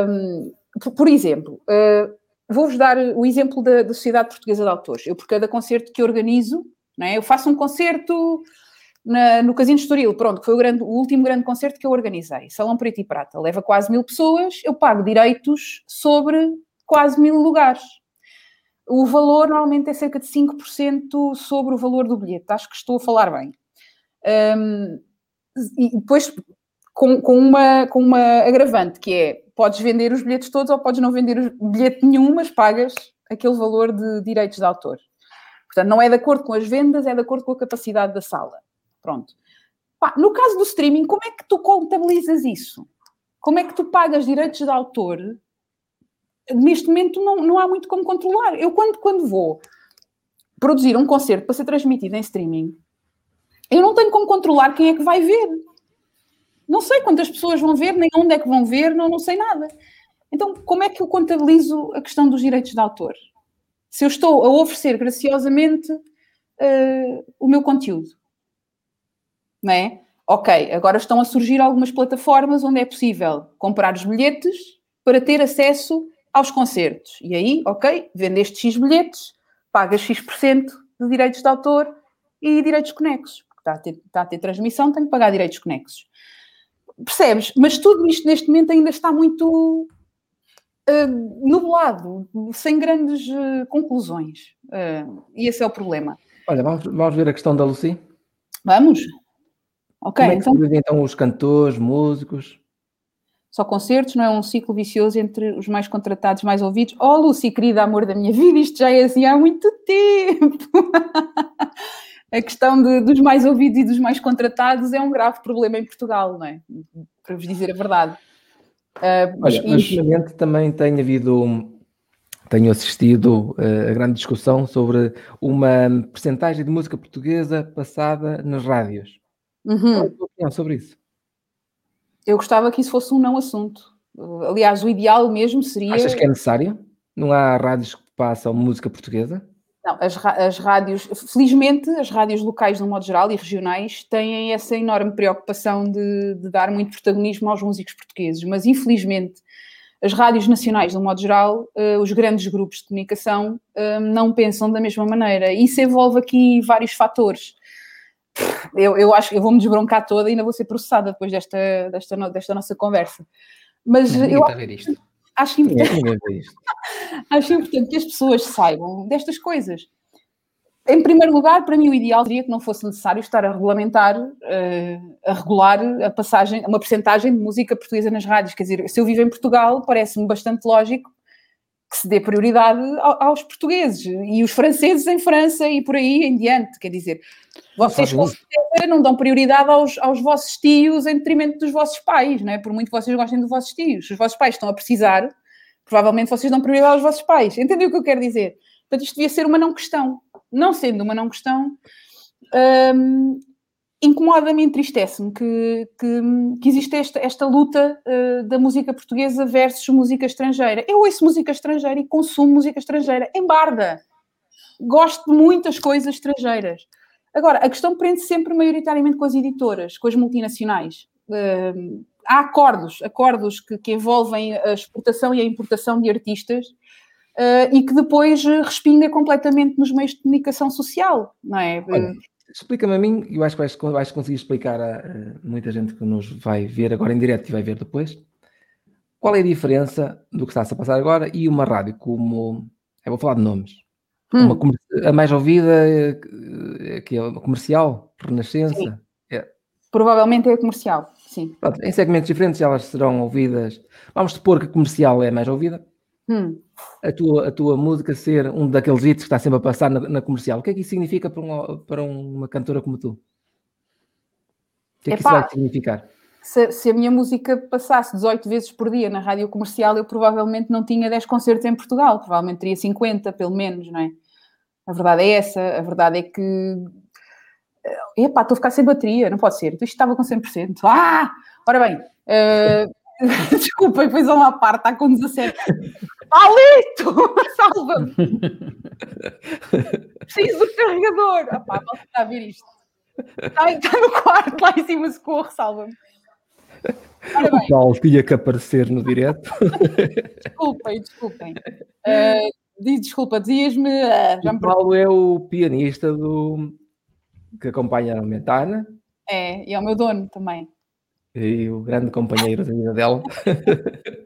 Um, por, por, exemplo, uh, Vou-vos dar o exemplo da, da, Sociedade Portuguesa de Autores. Eu, por cada concerto que organizo, é? eu faço um concerto na, no Casino Estoril, pronto, que foi o, grande, o, último grande concerto que eu organizei. Salão Preto e Prata. Leva quase mil pessoas, eu pago direitos sobre quase mil lugares. O valor normalmente é cerca de 5% sobre o valor do bilhete. Acho que estou a falar bem. Um, e depois com, com, uma, com uma agravante, que é, podes vender os bilhetes todos ou podes não vender bilhete nenhum, mas pagas aquele valor de direitos de autor. Portanto, não é de acordo com as vendas, é de acordo com a capacidade da sala. Pronto. Pá, no caso do streaming, como é que tu contabilizas isso? Como é que tu pagas direitos de autor? Neste momento não, não há muito como controlar. Eu, quando, quando vou produzir um concerto para ser transmitido em streaming, eu não tenho como controlar quem é que vai ver. Não sei quantas pessoas vão ver, nem onde é que vão ver, não, não sei nada. Então, como é que eu contabilizo a questão dos direitos de autor? Se eu estou a oferecer graciosamente uh, o meu conteúdo não é? Ok, agora estão a surgir algumas plataformas onde é possível comprar os bilhetes para ter acesso aos concertos. E aí, ok, vendeste X bilhetes, pagas X% de direitos de autor e direitos conexos. Está a, ter, está a ter transmissão, tem que pagar direitos conexos. Percebes? Mas tudo isto neste momento ainda está muito uh, nublado, sem grandes uh, conclusões. Uh, e esse é o problema. Olha, vamos, vamos ver a questão da Lucy? Vamos. Ok, Como é então... Então os cantores, músicos? Só concertos, não é um ciclo vicioso entre os mais contratados, mais ouvidos. Oh, Lucy, querida amor da minha vida, isto já é assim há muito tempo. [laughs] a questão de, dos mais ouvidos e dos mais contratados é um grave problema em Portugal, não é? Para vos dizer a verdade. Uh, Olha, mas... ultimamente também tem havido tenho assistido uh, a grande discussão sobre uma percentagem de música portuguesa passada nas rádios. Uhum. Qual é a tua opinião sobre isso? Eu gostava que isso fosse um não assunto. Aliás, o ideal mesmo seria. Achas que é necessário? Não há rádios que passam música portuguesa? Não, as, as rádios, felizmente, as rádios locais, no modo geral, e regionais, têm essa enorme preocupação de, de dar muito protagonismo aos músicos portugueses, mas infelizmente as rádios nacionais, no modo geral, uh, os grandes grupos de comunicação uh, não pensam da mesma maneira. Isso envolve aqui vários fatores eu, eu acho que eu vou me desbroncar toda e ainda vou ser processada depois desta, desta, desta nossa conversa. Mas Ninguém eu acho importante, [laughs] acho importante que as pessoas saibam destas coisas. Em primeiro lugar, para mim o ideal seria que não fosse necessário estar a regulamentar, uh, a regular a passagem, uma percentagem de música portuguesa nas rádios. Quer dizer, se eu vivo em Portugal, parece-me bastante lógico que se dê prioridade aos portugueses e os franceses em França e por aí em diante. Quer dizer, vocês com certeza não dão prioridade aos, aos vossos tios em detrimento dos vossos pais, não é? Por muito que vocês gostem dos vossos tios. Se os vossos pais estão a precisar, provavelmente vocês dão prioridade aos vossos pais. Entendeu o que eu quero dizer? Portanto, isto devia ser uma não questão. Não sendo uma não questão, hum, incomoda-me entristece-me que, que, que, existe esta, esta luta uh, da música portuguesa versus música estrangeira. Eu ouço música estrangeira e consumo música estrangeira em barda. Gosto de muitas coisas estrangeiras. Agora, a questão prende -se sempre maioritariamente com as editoras, com as multinacionais. Uh, há acordos, acordos que, que, envolvem a exportação e a importação de artistas uh, e que depois respinga completamente nos meios de comunicação social, não é? Olha, Explica-me a mim, eu acho que vais, vais conseguir explicar a, a, muita gente que nos vai ver agora em direto e vai ver depois. Qual é a diferença do que está-se a passar agora e uma rádio como. Eu vou falar de nomes. Hum. Uma, a mais ouvida, eh, que é a comercial, Renascença. É. Provavelmente é a comercial, sim. Pronto, em segmentos diferentes elas serão ouvidas. Vamos supor que a comercial é a mais ouvida. Hum. A, tua, a tua música ser um daqueles hits que está sempre a passar na, na comercial, o que é que isso significa para uma, para uma cantora como tu? O que é que Epá, isso vai significar? Se, se, a minha música passasse 18 vezes por dia na rádio comercial, eu provavelmente não tinha 10 concertos em Portugal, provavelmente teria 50, pelo menos, não é? A verdade é essa, a verdade é que. Epá, estou a ficar sem bateria, não pode ser. Isto estava com 100%. Ah! Ora bem, uh, [laughs] Desculpa, depois a uma parte, está com 17. Palito! [laughs] Salva-me! [laughs] Preciso do carregador! Ah, pá, está a ver isto. Está, está no quarto, lá em cima, socorro, salva-me. O Paulo tinha que aparecer no direto. Desculpem, desculpem. Uh, desculpa, dizias-me. Uh, o Paulo é o pianista do que acompanha a Mentana. É, e é o meu dono também e o grande companheiro da vida dela. [laughs]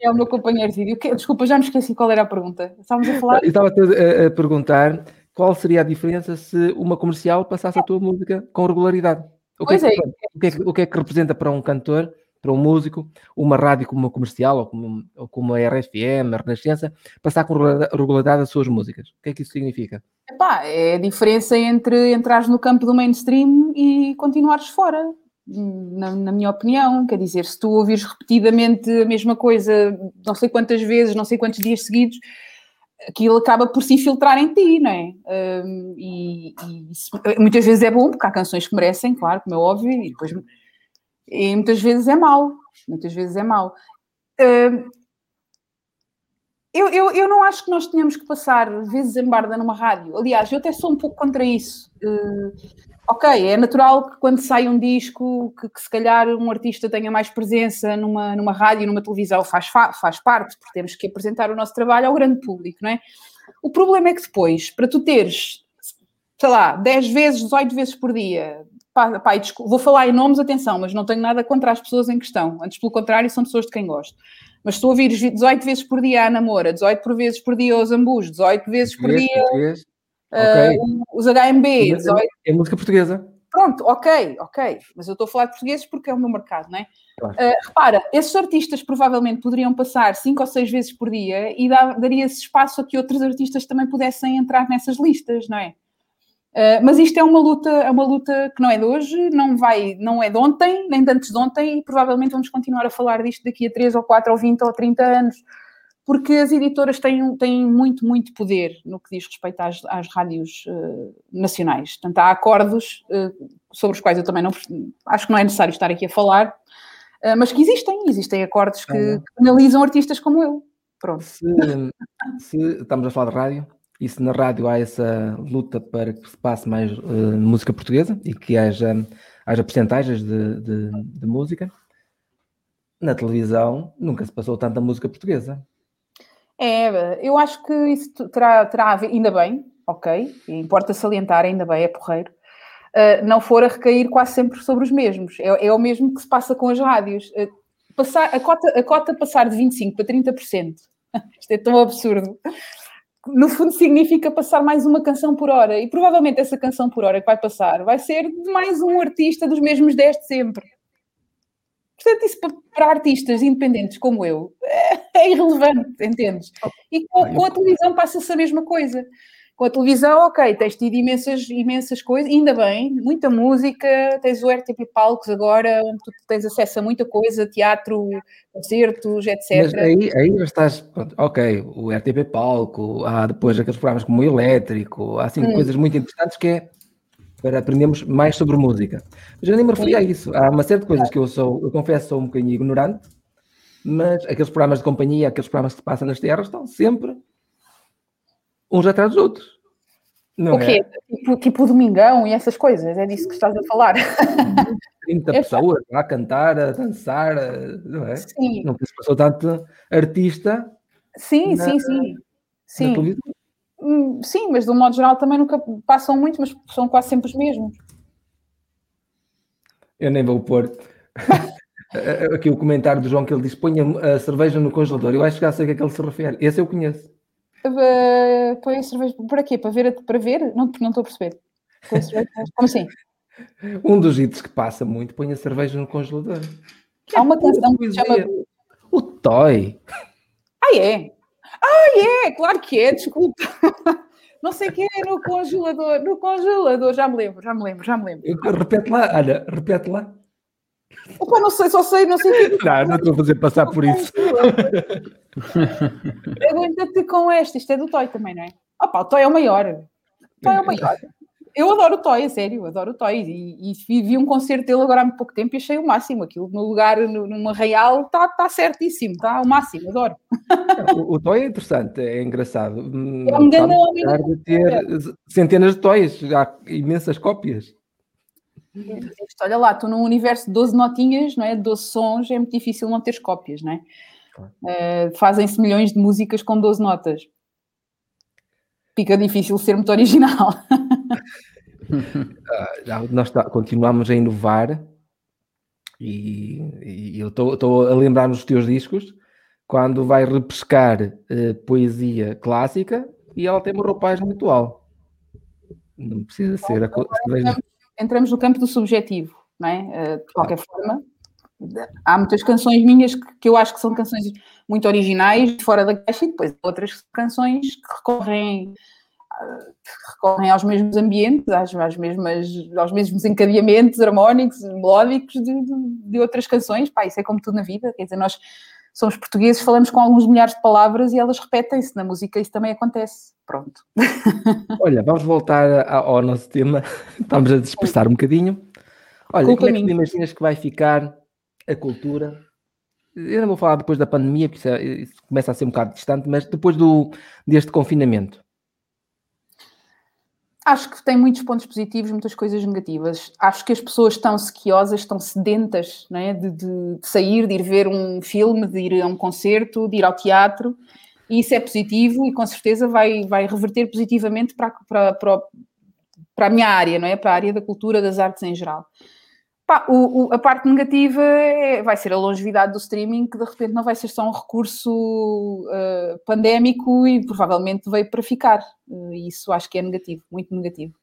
É o meu companheiro de vídeo. Desculpa, já me esqueci qual era a pergunta. Estávamos a falar. Eu estava a, a, perguntar qual seria a diferença se uma comercial passasse a tua música com regularidade. O que, é que, é. o, que é que, o que é que representa para um cantor, para um músico, uma rádio como uma comercial ou como, ou como a RFM, a Renascença, passar com regularidade as suas músicas? O que é que isso significa? Epá, é a diferença entre entrares no campo do mainstream e continuares fora. Na, na, minha opinião, quer dizer, se tu ouvires repetidamente a mesma coisa, não sei quantas vezes, não sei quantos dias seguidos, aquilo acaba por se infiltrar em ti, não é? Um, e, e muitas vezes é bom, porque há canções que merecem, claro, como é óbvio, e depois e muitas vezes é mau, muitas vezes é mau. Um, eu, eu, eu não acho que nós tenhamos que passar vezes em barda numa rádio. Aliás, eu até sou um pouco contra isso. Uh, ok, é natural que quando sai um disco, que, que, se calhar um artista tenha mais presença numa, numa rádio, numa televisão, faz, faz parte, porque temos que apresentar o nosso trabalho ao grande público, não é? O problema é que depois, para tu teres, sei lá, 10 vezes, 18 vezes por dia, pá, pá, vou falar em nomes, atenção, mas não tenho nada contra as pessoas em questão, antes pelo contrário, são pessoas de quem gosto. Mas se tu ouvires 18 vezes por dia a Namora, 18 por vezes por dia aos Ambus, 18 vezes por dia okay. uh, os HMB. É, 18... é música portuguesa. Pronto, ok, ok. Mas eu estou a falar de portugueses porque é o meu mercado, não é? Claro. Uh, repara, esses artistas provavelmente poderiam passar 5 ou 6 vezes por dia e daria-se espaço a que outros artistas também pudessem entrar nessas listas, não é? Uh, mas isto é uma luta, é uma luta que não é de hoje, não vai, não é de ontem, nem de antes de ontem, e provavelmente vamos continuar a falar disto daqui a 3 ou 4 ou 20 ou 30 anos porque as editoras têm, têm muito, muito poder no que diz respeito às, às rádios uh, nacionais. Portanto, há acordos uh, sobre os quais eu também não acho que não é necessário estar aqui a falar, uh, mas que existem, existem acordos que, que analisam artistas como eu. Pronto. Se, se, estamos a falar de rádio, e se na rádio há essa luta para que se passe mais música portuguesa e que haja, haja percentagens de, de, de música, na televisão nunca se passou tanta música portuguesa. É, eu acho que isso terá, terá a ver, ainda bem, ok, importa salientar, ainda bem, é porreiro, uh, não for a recair quase sempre sobre os mesmos. É, é o mesmo que se passa com as rádios. Uh, passar, a, cota, a cota passar de 25% para 30%, [laughs] isto é tão absurdo, no fundo significa passar mais uma canção por hora, e provavelmente essa canção por hora que vai passar vai ser de mais um artista dos mesmos 10 de sempre. Portanto, isso para, artistas independentes como eu é, é irrelevante, entendes? E com, com a televisão passa-se a mesma coisa. Com a televisão, ok, tens tido imensas, imensas coisas, ainda bem, muita música, tens o RTP Palcos agora, onde tu tens acesso a muita coisa, teatro, concertos, etc. Mas aí, aí estás, ok, o RTP Palco, há depois aqueles programas como o Elétrico, há assim hum. coisas muito interessantes que é para aprendermos mais sobre música. Mas eu nem me referi a isso. Há uma série de coisas que eu sou, eu confesso, sou um bocadinho ignorante, mas aqueles programas de companhia, aqueles programas que se passam nas terras, estão sempre uns atrás dos outros. Não o quê? É? Tipo, tipo Domingão e essas coisas, é disso que estás a falar. [laughs] 30 é pessoas a cantar, a dançar, não é? Sim. Não se passou tanto artista. Sim, na, sim, sim. sim. Hum, sim, mas de um modo geral também nunca passam muito, mas são quase sempre os mesmos. Eu nem vou pôr [laughs] aqui o comentário do João que ele diz: ponha a cerveja no congelador. Eu acho que já sei a que é que ele se refere. Esse eu conheço. Uh, põe a cerveja para quê? Para ver? Para ver? Não, não estou a perceber. [laughs] Como assim? Um dos itens que passa muito põe a cerveja no congelador. Há uma canção que se chama. O Toy. Ah, é? Ah, é, claro que é, desculpa. [laughs] Não sei o que é no congelador, no congelador, já me lembro, já me lembro, já me lembro. Repete lá, Ana, repete lá. Opa, não sei, só sei, não sei o que Não, não estou a fazer passar por isso. Aguenta-te com esta, isto é do Toy também, não é? Opa, o Toy é o maior. O Toy é o maior. Eu adoro o Toy, sério, adoro o Toy. E, e, vi um concerto dele agora há pouco tempo e achei o máximo. Aquilo no lugar, numa real, está tá certíssimo, está o máximo, adoro. O, o Toy é interessante, é engraçado. É um grande homem. de ter centenas de Toys, há imensas cópias. Olha lá, tu num universo de 12 notinhas, não é? 12 sons, é muito difícil não teres cópias, não é? Uh, Fazem-se milhões de músicas com 12 notas. Fica difícil ser muito original. [laughs] Ah, nós tá, continuamos a inovar e, e eu estou a lembrar nos teus discos quando vai repescar uh, poesia clássica e ela tem uma roupagem atual. Não precisa ser a entramos, entramos no campo do subjetivo. não é? Uh, de qualquer forma, há muitas canções minhas que, que, eu acho que são canções muito originais, fora da caixa, e depois outras canções que recorrem, recorrem aos mesmos ambientes, às, às mesmas, aos mesmos encadeamentos harmónicos, melódicos de, de, de, outras canções. Pá, isso é como tudo na vida, quer dizer, nós somos portugueses, falamos com alguns milhares de palavras e elas repetem-se. Na música isso também acontece. Pronto. [laughs] Olha, vamos voltar ao nosso tema. Estamos a dispersar um bocadinho. Olha, como é que tu imaginas que vai ficar a cultura. Eu não vou falar depois da pandemia, porque isso, é, isso começa a ser um bocado distante, mas depois do, deste confinamento. Acho que tem muitos pontos positivos, muitas coisas negativas. Acho que as pessoas estão sequiosas, estão sedentas é? de, de, de, sair, de ir ver um filme, de ir a um concerto, de ir ao teatro. E isso é positivo e com certeza vai, vai reverter positivamente para, para, para, para a minha área, não é? Para a área da cultura, das artes em geral. Pá, o, o, a parte negativa é, vai ser a longevidade do streaming, que de repente não vai ser só um recurso uh, pandémico e provavelmente veio para ficar. Uh, isso acho que é negativo, muito negativo.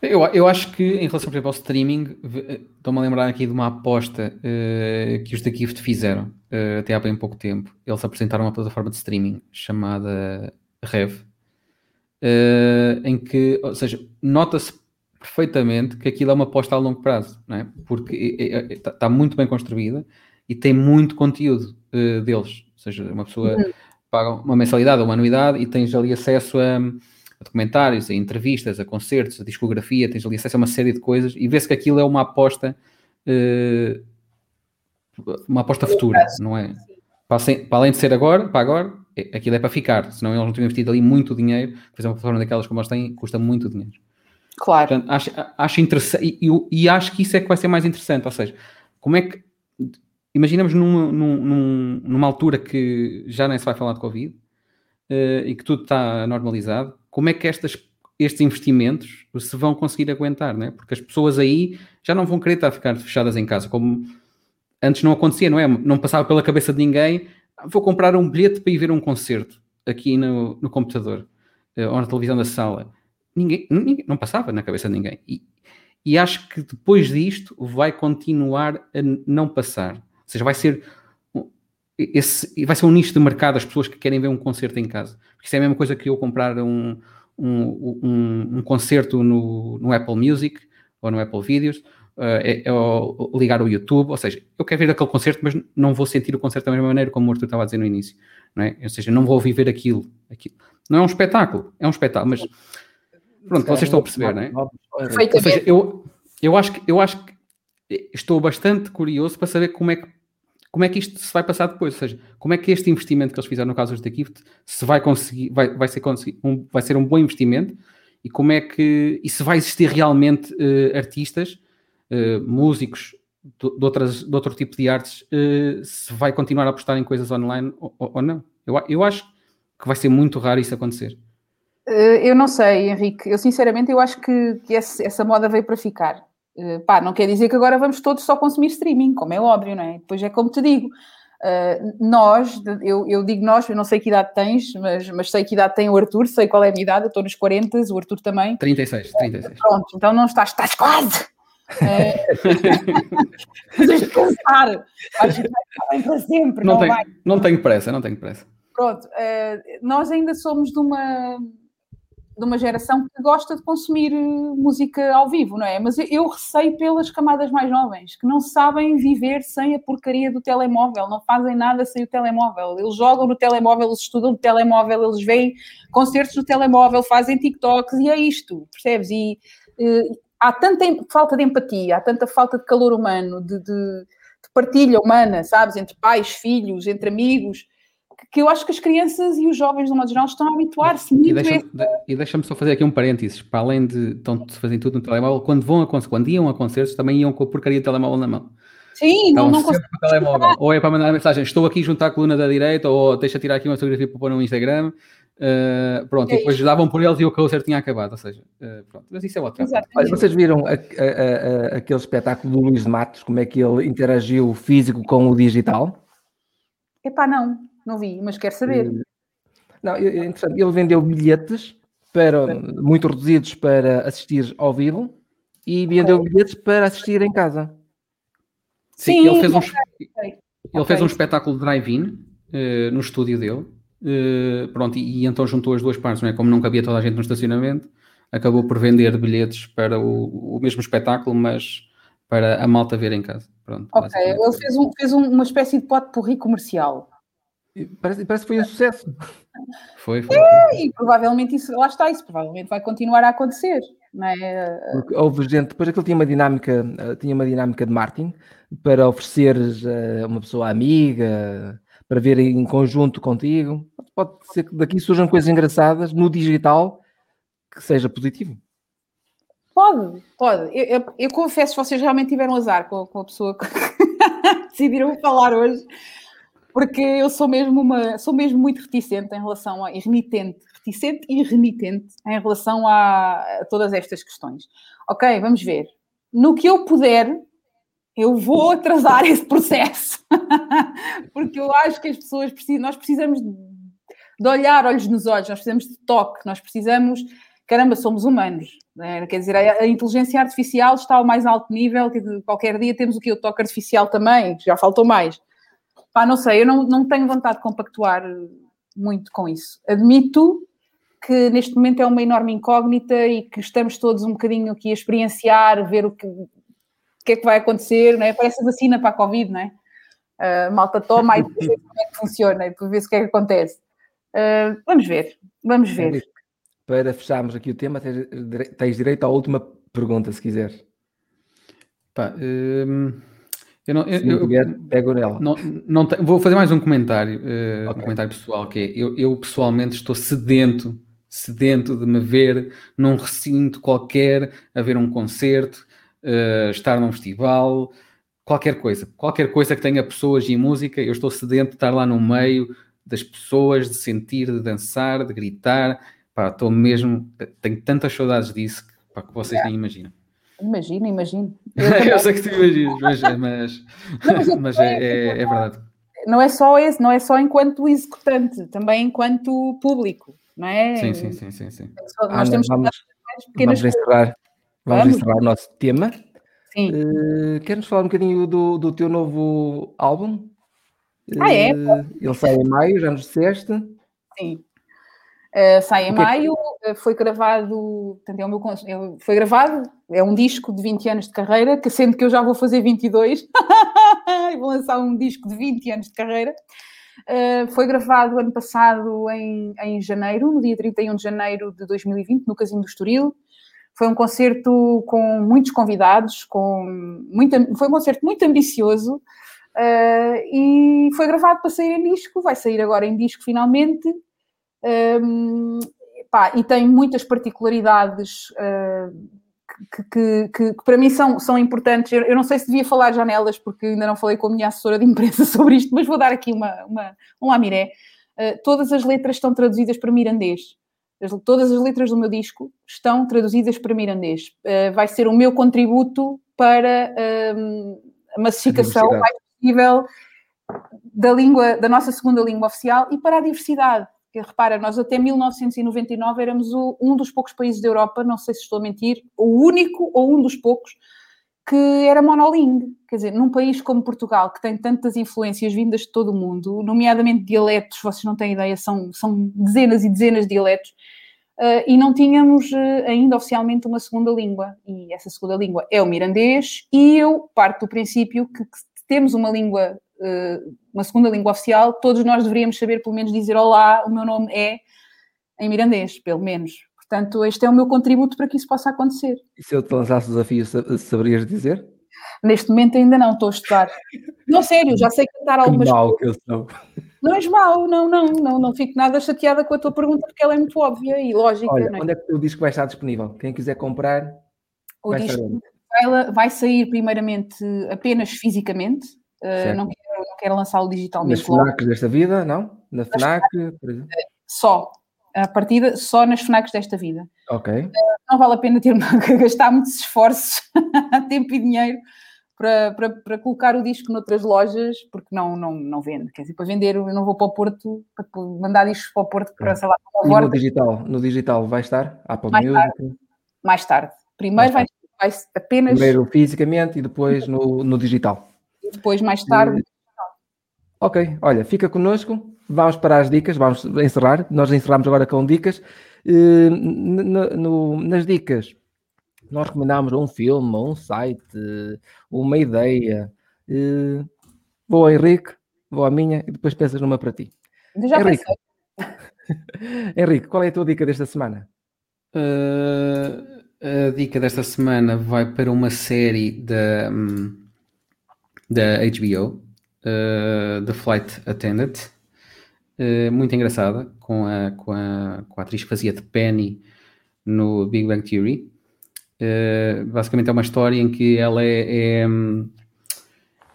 Eu, eu acho que, em relação, por exemplo, ao streaming, eh, estou-me a lembrar aqui de uma aposta uh, que os da Gift fizeram até há bem pouco tempo. Eles apresentaram uma plataforma de streaming chamada Rev, em que, ou seja, nota-se perfeitamente que aquilo é uma aposta a longo prazo, não é? porque está é, é, muito bem construída e tem muito conteúdo uh, deles. Ou seja, uma pessoa uhum. paga uma mensalidade ou uma anuidade e tens ali acesso a, a, documentários, a entrevistas, a concertos, a discografia, tens ali acesso a uma série de coisas e vê-se que aquilo é uma aposta, uh, uma aposta futura, não é? Para, para, além de ser agora, para agora, é, aquilo é para ficar, senão eles não tinham investido ali muito dinheiro, fazer uma plataforma daquelas como eles têm, custa muito dinheiro. Claro. Portanto, acho, acho interessante, e, e, acho que isso é que vai ser mais interessante, ou seja, como é que, imaginamos numa, numa, numa altura que já nem se vai falar de Covid uh, e que tudo está normalizado, como é que estas, estes investimentos se vão conseguir aguentar, né? porque as pessoas aí já não vão querer estar ficar fechadas em casa, como antes não acontecia, não é? Não passava pela cabeça de ninguém, ah, vou comprar um bilhete para ir ver um concerto aqui no, no computador uh, ou na televisão da sala ninguém, ninguém, não passava na cabeça de ninguém. E, e acho que depois disto vai continuar a não passar. Ou seja, vai ser esse, vai ser um nicho de mercado as pessoas que querem ver um concerto em casa. Porque isso é a mesma coisa que eu comprar um, um, um, um concerto no, no Apple Music ou no Apple Videos, uh, é, é, ligar o YouTube, ou seja, eu quero ver aquele concerto, mas não vou sentir o concerto da mesma maneira como o Arthur estava a dizer no início, não é? Ou seja, não vou viver aquilo, aquilo. Não é um espetáculo, é um espetáculo, mas Pronto, vocês estão a perceber, não é? Ou seja, eu, eu, acho que, eu acho que estou bastante curioso para saber como é que como é que isto se vai passar depois, ou seja, como é que este investimento que eles fizeram no caso dos Gift se vai conseguir, vai, vai, ser, um, vai ser um bom investimento e como é que, e se vai existir realmente uh, artistas, uh, músicos de, de, outras, de outro tipo de artes, uh, se vai continuar a apostar em coisas online ou, ou não. Eu, eu acho que vai ser muito raro isso acontecer. Eh, eu não sei, Henrique. Eu sinceramente eu acho que, que essa moda veio para ficar. Uh, pá, não quer dizer que agora vamos todos só consumir streaming, como é óbvio, não é? Depois é como te digo. Uh, nós, eu, eu, digo nós, eu não sei que idade tens, mas, mas sei que idade tem o Arthur, sei qual é a minha idade, eu estou nos 40, o Arthur também. 36, 36. Pronto, então não estás, estás quase! [laughs] Tens de pensar, acho que vai bem para sempre, não, não tenho, vai. Não tenho pressa, não tenho pressa. Pronto, uh, nós ainda somos de uma de uma geração que gosta de consumir eh, música ao vivo, não é? Mas eu receio pelas camadas mais jovens, que não sabem viver sem a porcaria do telemóvel, não fazem nada sem o telemóvel. Eles jogam no telemóvel, eles estudam no telemóvel, eles veem concertos no telemóvel, fazem TikToks e é isto, percebes? E uh, há tanta falta de empatia, há tanta falta de calor humano, de, de, de partilha humana, sabes? Entre pais, filhos, entre amigos que eu acho que as crianças e os jovens, no modo geral, estão a habituar-se muito e deixa, deixa-me só fazer aqui um parênteses, para além de estão fazem tudo no telemóvel, quando vão a quando iam a concertos, também iam com a porcaria do telemóvel na mão. Sim, não, não. Ou é para mandar mensagem, estou aqui junto à coluna da direita, ou deixa tirar aqui uma fotografia para pôr no Instagram. Uh, pronto, é e depois davam por eles e o concerto tinha acabado, ou seja, uh, pronto, mas isso é outra Olha, vocês viram a, a, a, aquele espetáculo do Luís Matos, como é que ele interagiu o físico com o digital? Epá, não. Não vi, mas quero saber. Não, é interessante. Ele vendeu bilhetes para, muito reduzidos para assistir ao vivo e vendeu okay. bilhetes para assistir em casa. Sim, Sim ele fez um, okay. ele fez um espetáculo de drive-in uh, no estúdio dele. Uh, pronto, e, e, então juntou as duas partes, não é? Como não cabia toda a gente no estacionamento, acabou por vender bilhetes para o, o mesmo espetáculo, mas para a malta ver em casa. Pronto, ok, ele fez, um, fez um, uma espécie de pote porri comercial. Parece, parece que foi um sucesso. Foi, [laughs] foi. É, e provavelmente isso, lá está, isso provavelmente vai continuar a acontecer. Não é? Porque houve gente, depois aquilo tinha uma dinâmica, eh, tinha uma dinâmica de marketing para ofereceres a eh, uma pessoa amiga, para ver em conjunto contigo. Pode ser que daqui surjam coisas engraçadas no digital que seja positivo. Pode, pode. Eu, eu, eu confesso que vocês realmente tiveram azar com, com a pessoa [laughs] que decidiram falar hoje, porque eu sou mesmo uma, sou mesmo muito reticente em relação a, remitente, reticente e remitente em relação a, a todas estas questões. Ok, vamos ver. No que eu puder, eu vou atrasar esse processo, [laughs] porque eu acho que as pessoas precisam, nós precisamos de olhar olhos nos olhos, nós precisamos de toque, nós precisamos caramba, somos humanos. Né? Quer dizer, a, a, inteligência artificial está ao mais alto nível, que qualquer dia temos o que? O toque artificial também, já faltou mais. Pá, não sei, eu não, não tenho vontade de compactuar muito com isso. Admito que neste momento é uma enorme incógnita e que estamos todos um bocadinho aqui a experienciar, ver o que, o que é que vai acontecer, não é? Parece a vacina para a Covid, não é? Uh, malta toma e depois ver como é que funciona e depois ver o que é que acontece. Uh, vamos ver, vamos ver para fecharmos aqui o tema, tens, tens direito à última pergunta, se quiseres. Pá, hum, eu não, se eu, tiver, pego nela. Não, não vou fazer mais um comentário, uh, okay. um comentário pessoal, que é, eu, eu pessoalmente estou sedento, sedento de me ver num recinto qualquer, a ver um concerto, uh, estar num festival, qualquer coisa, qualquer coisa que tenha pessoas e música, eu estou sedento de estar lá no meio das pessoas, de sentir, de dançar, de gritar, Pá, estou mesmo. Tenho tantas saudades disso que, pá, que vocês nem imaginam. Imagino, imagino. [laughs] Eu, eu sei que tu imaginas, mas, mas, não, mas, [laughs] é, é, é, verdade. Não é só esse, não é só enquanto executante, também enquanto público, não é? Sim, sim, sim, sim. sim. Nós temos vamos, vamos encerrar, vamos, vamos encerrar o nosso tema. Sim. Uh, Queres falar um bocadinho do, do teu novo álbum? Ah, é? Uh, ele sai em maio, já nos disseste. Sim. Uh, sai em maio, uh, foi gravado, portanto, é o meu, foi gravado, é um disco de 20 anos de carreira, que sendo que eu já vou fazer 22, [laughs] e vou lançar um disco de 20 anos de carreira. Uh, foi gravado ano passado em, em janeiro, no dia 31 de janeiro de 2020, no Casino do Estoril. Foi um concerto com muitos convidados, com muita, foi um concerto muito ambicioso uh, e foi gravado para sair em disco. Vai sair agora em disco finalmente. Um, pá, e tem muitas particularidades uh, que, que, que, que, para mim são, são importantes. Eu, eu, não sei se devia falar janelas, porque ainda não falei com a minha assessora de imprensa [laughs] sobre isto, mas vou dar aqui uma, uma, um lamiré. Uh, todas as letras estão traduzidas para mirandês. Todas as letras do meu disco estão traduzidas para mirandês. Uh, vai ser o meu contributo para a massificação a mais possível da língua, da nossa segunda língua oficial e para a diversidade repara, nós até 1999 éramos o, um dos poucos países da Europa, não sei se estou a mentir, o único ou um dos poucos que era monolingue. Quer dizer, num país como Portugal, que tem tantas influências vindas de todo o mundo, nomeadamente dialetos, vocês não têm ideia, são, são dezenas e dezenas de dialetos, uh, e não tínhamos uh, ainda oficialmente uma segunda língua. E essa segunda língua é o mirandês, e eu parto do princípio que, que temos uma língua uma segunda língua oficial, todos nós deveríamos saber pelo menos dizer olá, o meu nome é em mirandês, pelo menos. Portanto, este é o meu contributo para que isso possa acontecer. E se eu te lançasse o desafio, saberias dizer? Neste momento ainda não, estou a estudar. Não, sério, já sei cantar [laughs] algumas que mal que eu sou. Não és mau, não, não, não, não fico nada chateada com a tua pergunta porque ela é muito óbvia e lógica. Olha, é? onde é que o disco vai estar disponível? Quem quiser comprar, o vai disco vai, vai sair primeiramente apenas fisicamente, uh, não quero não quero lançá-lo digitalmente. Nas FNACs desta vida, não? Na FNAC, por exemplo? Só. A partida só nas FNACs desta vida. Ok. Uh, não vale a pena ter [laughs] gastar muitos esforços, [laughs] tempo e dinheiro para, para, para, colocar o disco noutras lojas, porque não, não, não vende. Quer dizer, para vender, eu não vou para o Porto, para mandar discos para o Porto para, ah. sei lá, para o no digital, no digital vai estar? Apple mais Music? Tarde. Mais tarde. Primeiro mais vai vai apenas. Primeiro fisicamente e depois no, no digital. E depois, mais tarde. Ok, olha, fica connosco. Vamos para as dicas, vamos encerrar. Nós encerramos agora com dicas. No, no, nas dicas, nós recomendámos um filme, um site, uma ideia. Uh, vou ao Henrique, vou à minha e depois pensas numa para ti. Já Henrique. [laughs] Henrique, qual é a tua dica desta semana? Uh, a dica desta semana vai para uma série da, da HBO, uh, The Flight Attendant, uh, muito engraçada, com a, com, a, com a atriz que fazia de Penny no Big Bang Theory. Uh, basicamente é uma história em que ela é, é,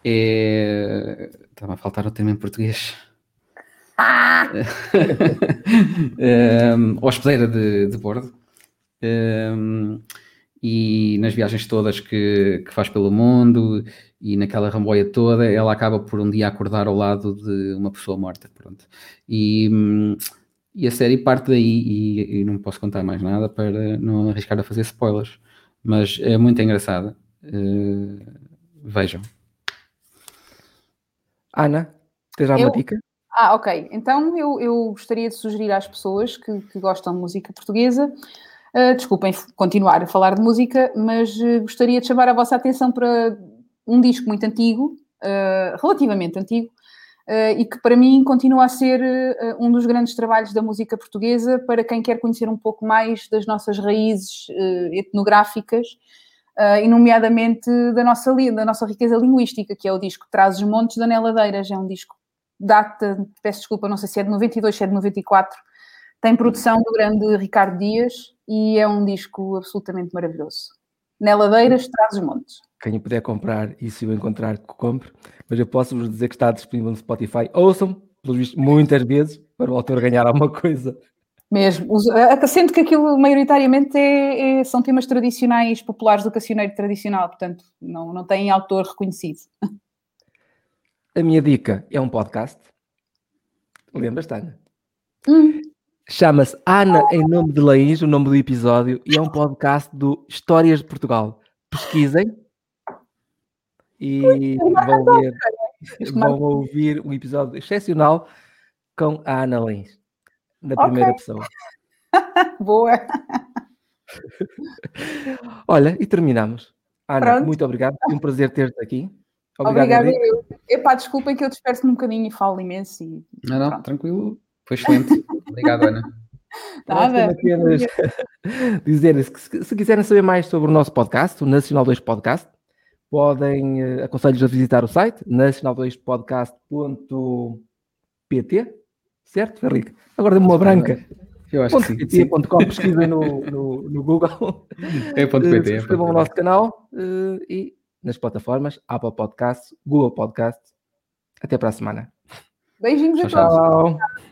é estava a faltar o termo em português ah! um, [laughs] hospedeira de, de bordo um, e nas viagens todas que, que faz pelo mundo e naquela ramboia toda, ela acaba por um dia acordar ao lado de uma pessoa morta, pronto. E, e a série parte daí e, e, não posso contar mais nada para não arriscar a fazer spoilers, mas é muito engraçada. Uh, vejam. Ana, tens alguma eu... dica? Ah, ok. Então eu, eu gostaria de sugerir às pessoas que, que gostam de música portuguesa Uh, desculpem continuar a falar de música, mas uh, gostaria de chamar a vossa atenção para um disco muito antigo, uh, relativamente antigo, e que para mim continua a ser um dos grandes trabalhos da música portuguesa para quem quer conhecer um pouco mais das nossas raízes etnográficas e, nomeadamente, da nossa, da nossa riqueza linguística, que é o disco Traz os Montes da Neladeiras. É um disco, data, peço desculpa, não sei se é de 92, se é de 94, tem produção do grande Ricardo Dias e é um disco absolutamente maravilhoso. Neladeiras, traz os montes. Quem puder comprar e se eu encontrar, compre. Mas eu posso vos dizer que está disponível no Spotify. Ouçam, pelo visto, muitas vezes, para o autor ganhar alguma coisa. Mesmo. Sendo que aquilo maioritariamente é, é, são temas tradicionais, populares do cancioneiro tradicional, portanto, não, não tem autor reconhecido. [laughs] A minha dica é um podcast. Lembras, Tânia? Hum. Chama-se Ana em nome de Laís, o nome do episódio, e é um podcast do Histórias de Portugal. Pesquisem e vão, ver, vão ouvir um episódio excepcional com a Ana Lins, na primeira okay. pessoa. [laughs] Boa! [laughs] Olha, e terminamos. Ana, Pronto. muito obrigado. Foi um prazer ter-te aqui. Obrigada. Eu. Epá, desculpem que eu disperso-me um bocadinho e falo imenso. E... Não, não, Pronto. tranquilo. Foi excelente. Obrigado, Ana. [laughs] Nada. dizer que se quiserem saber mais sobre o nosso podcast, o Nacional 2 Podcast, podem, uh, aconselho-vos a visitar o site nacional2podcast.pt, certo, Henrique? Agora dê-me uma branca. Eu acho que sim. .pt.com, pesquisem no, no, no Google. [laughs] É ponto .pt. Uh, subscrevam o nosso canal uh, e nas plataformas Apple Podcasts, Google Podcasts. Até para a semana. Beijinhos a todos. Tchau.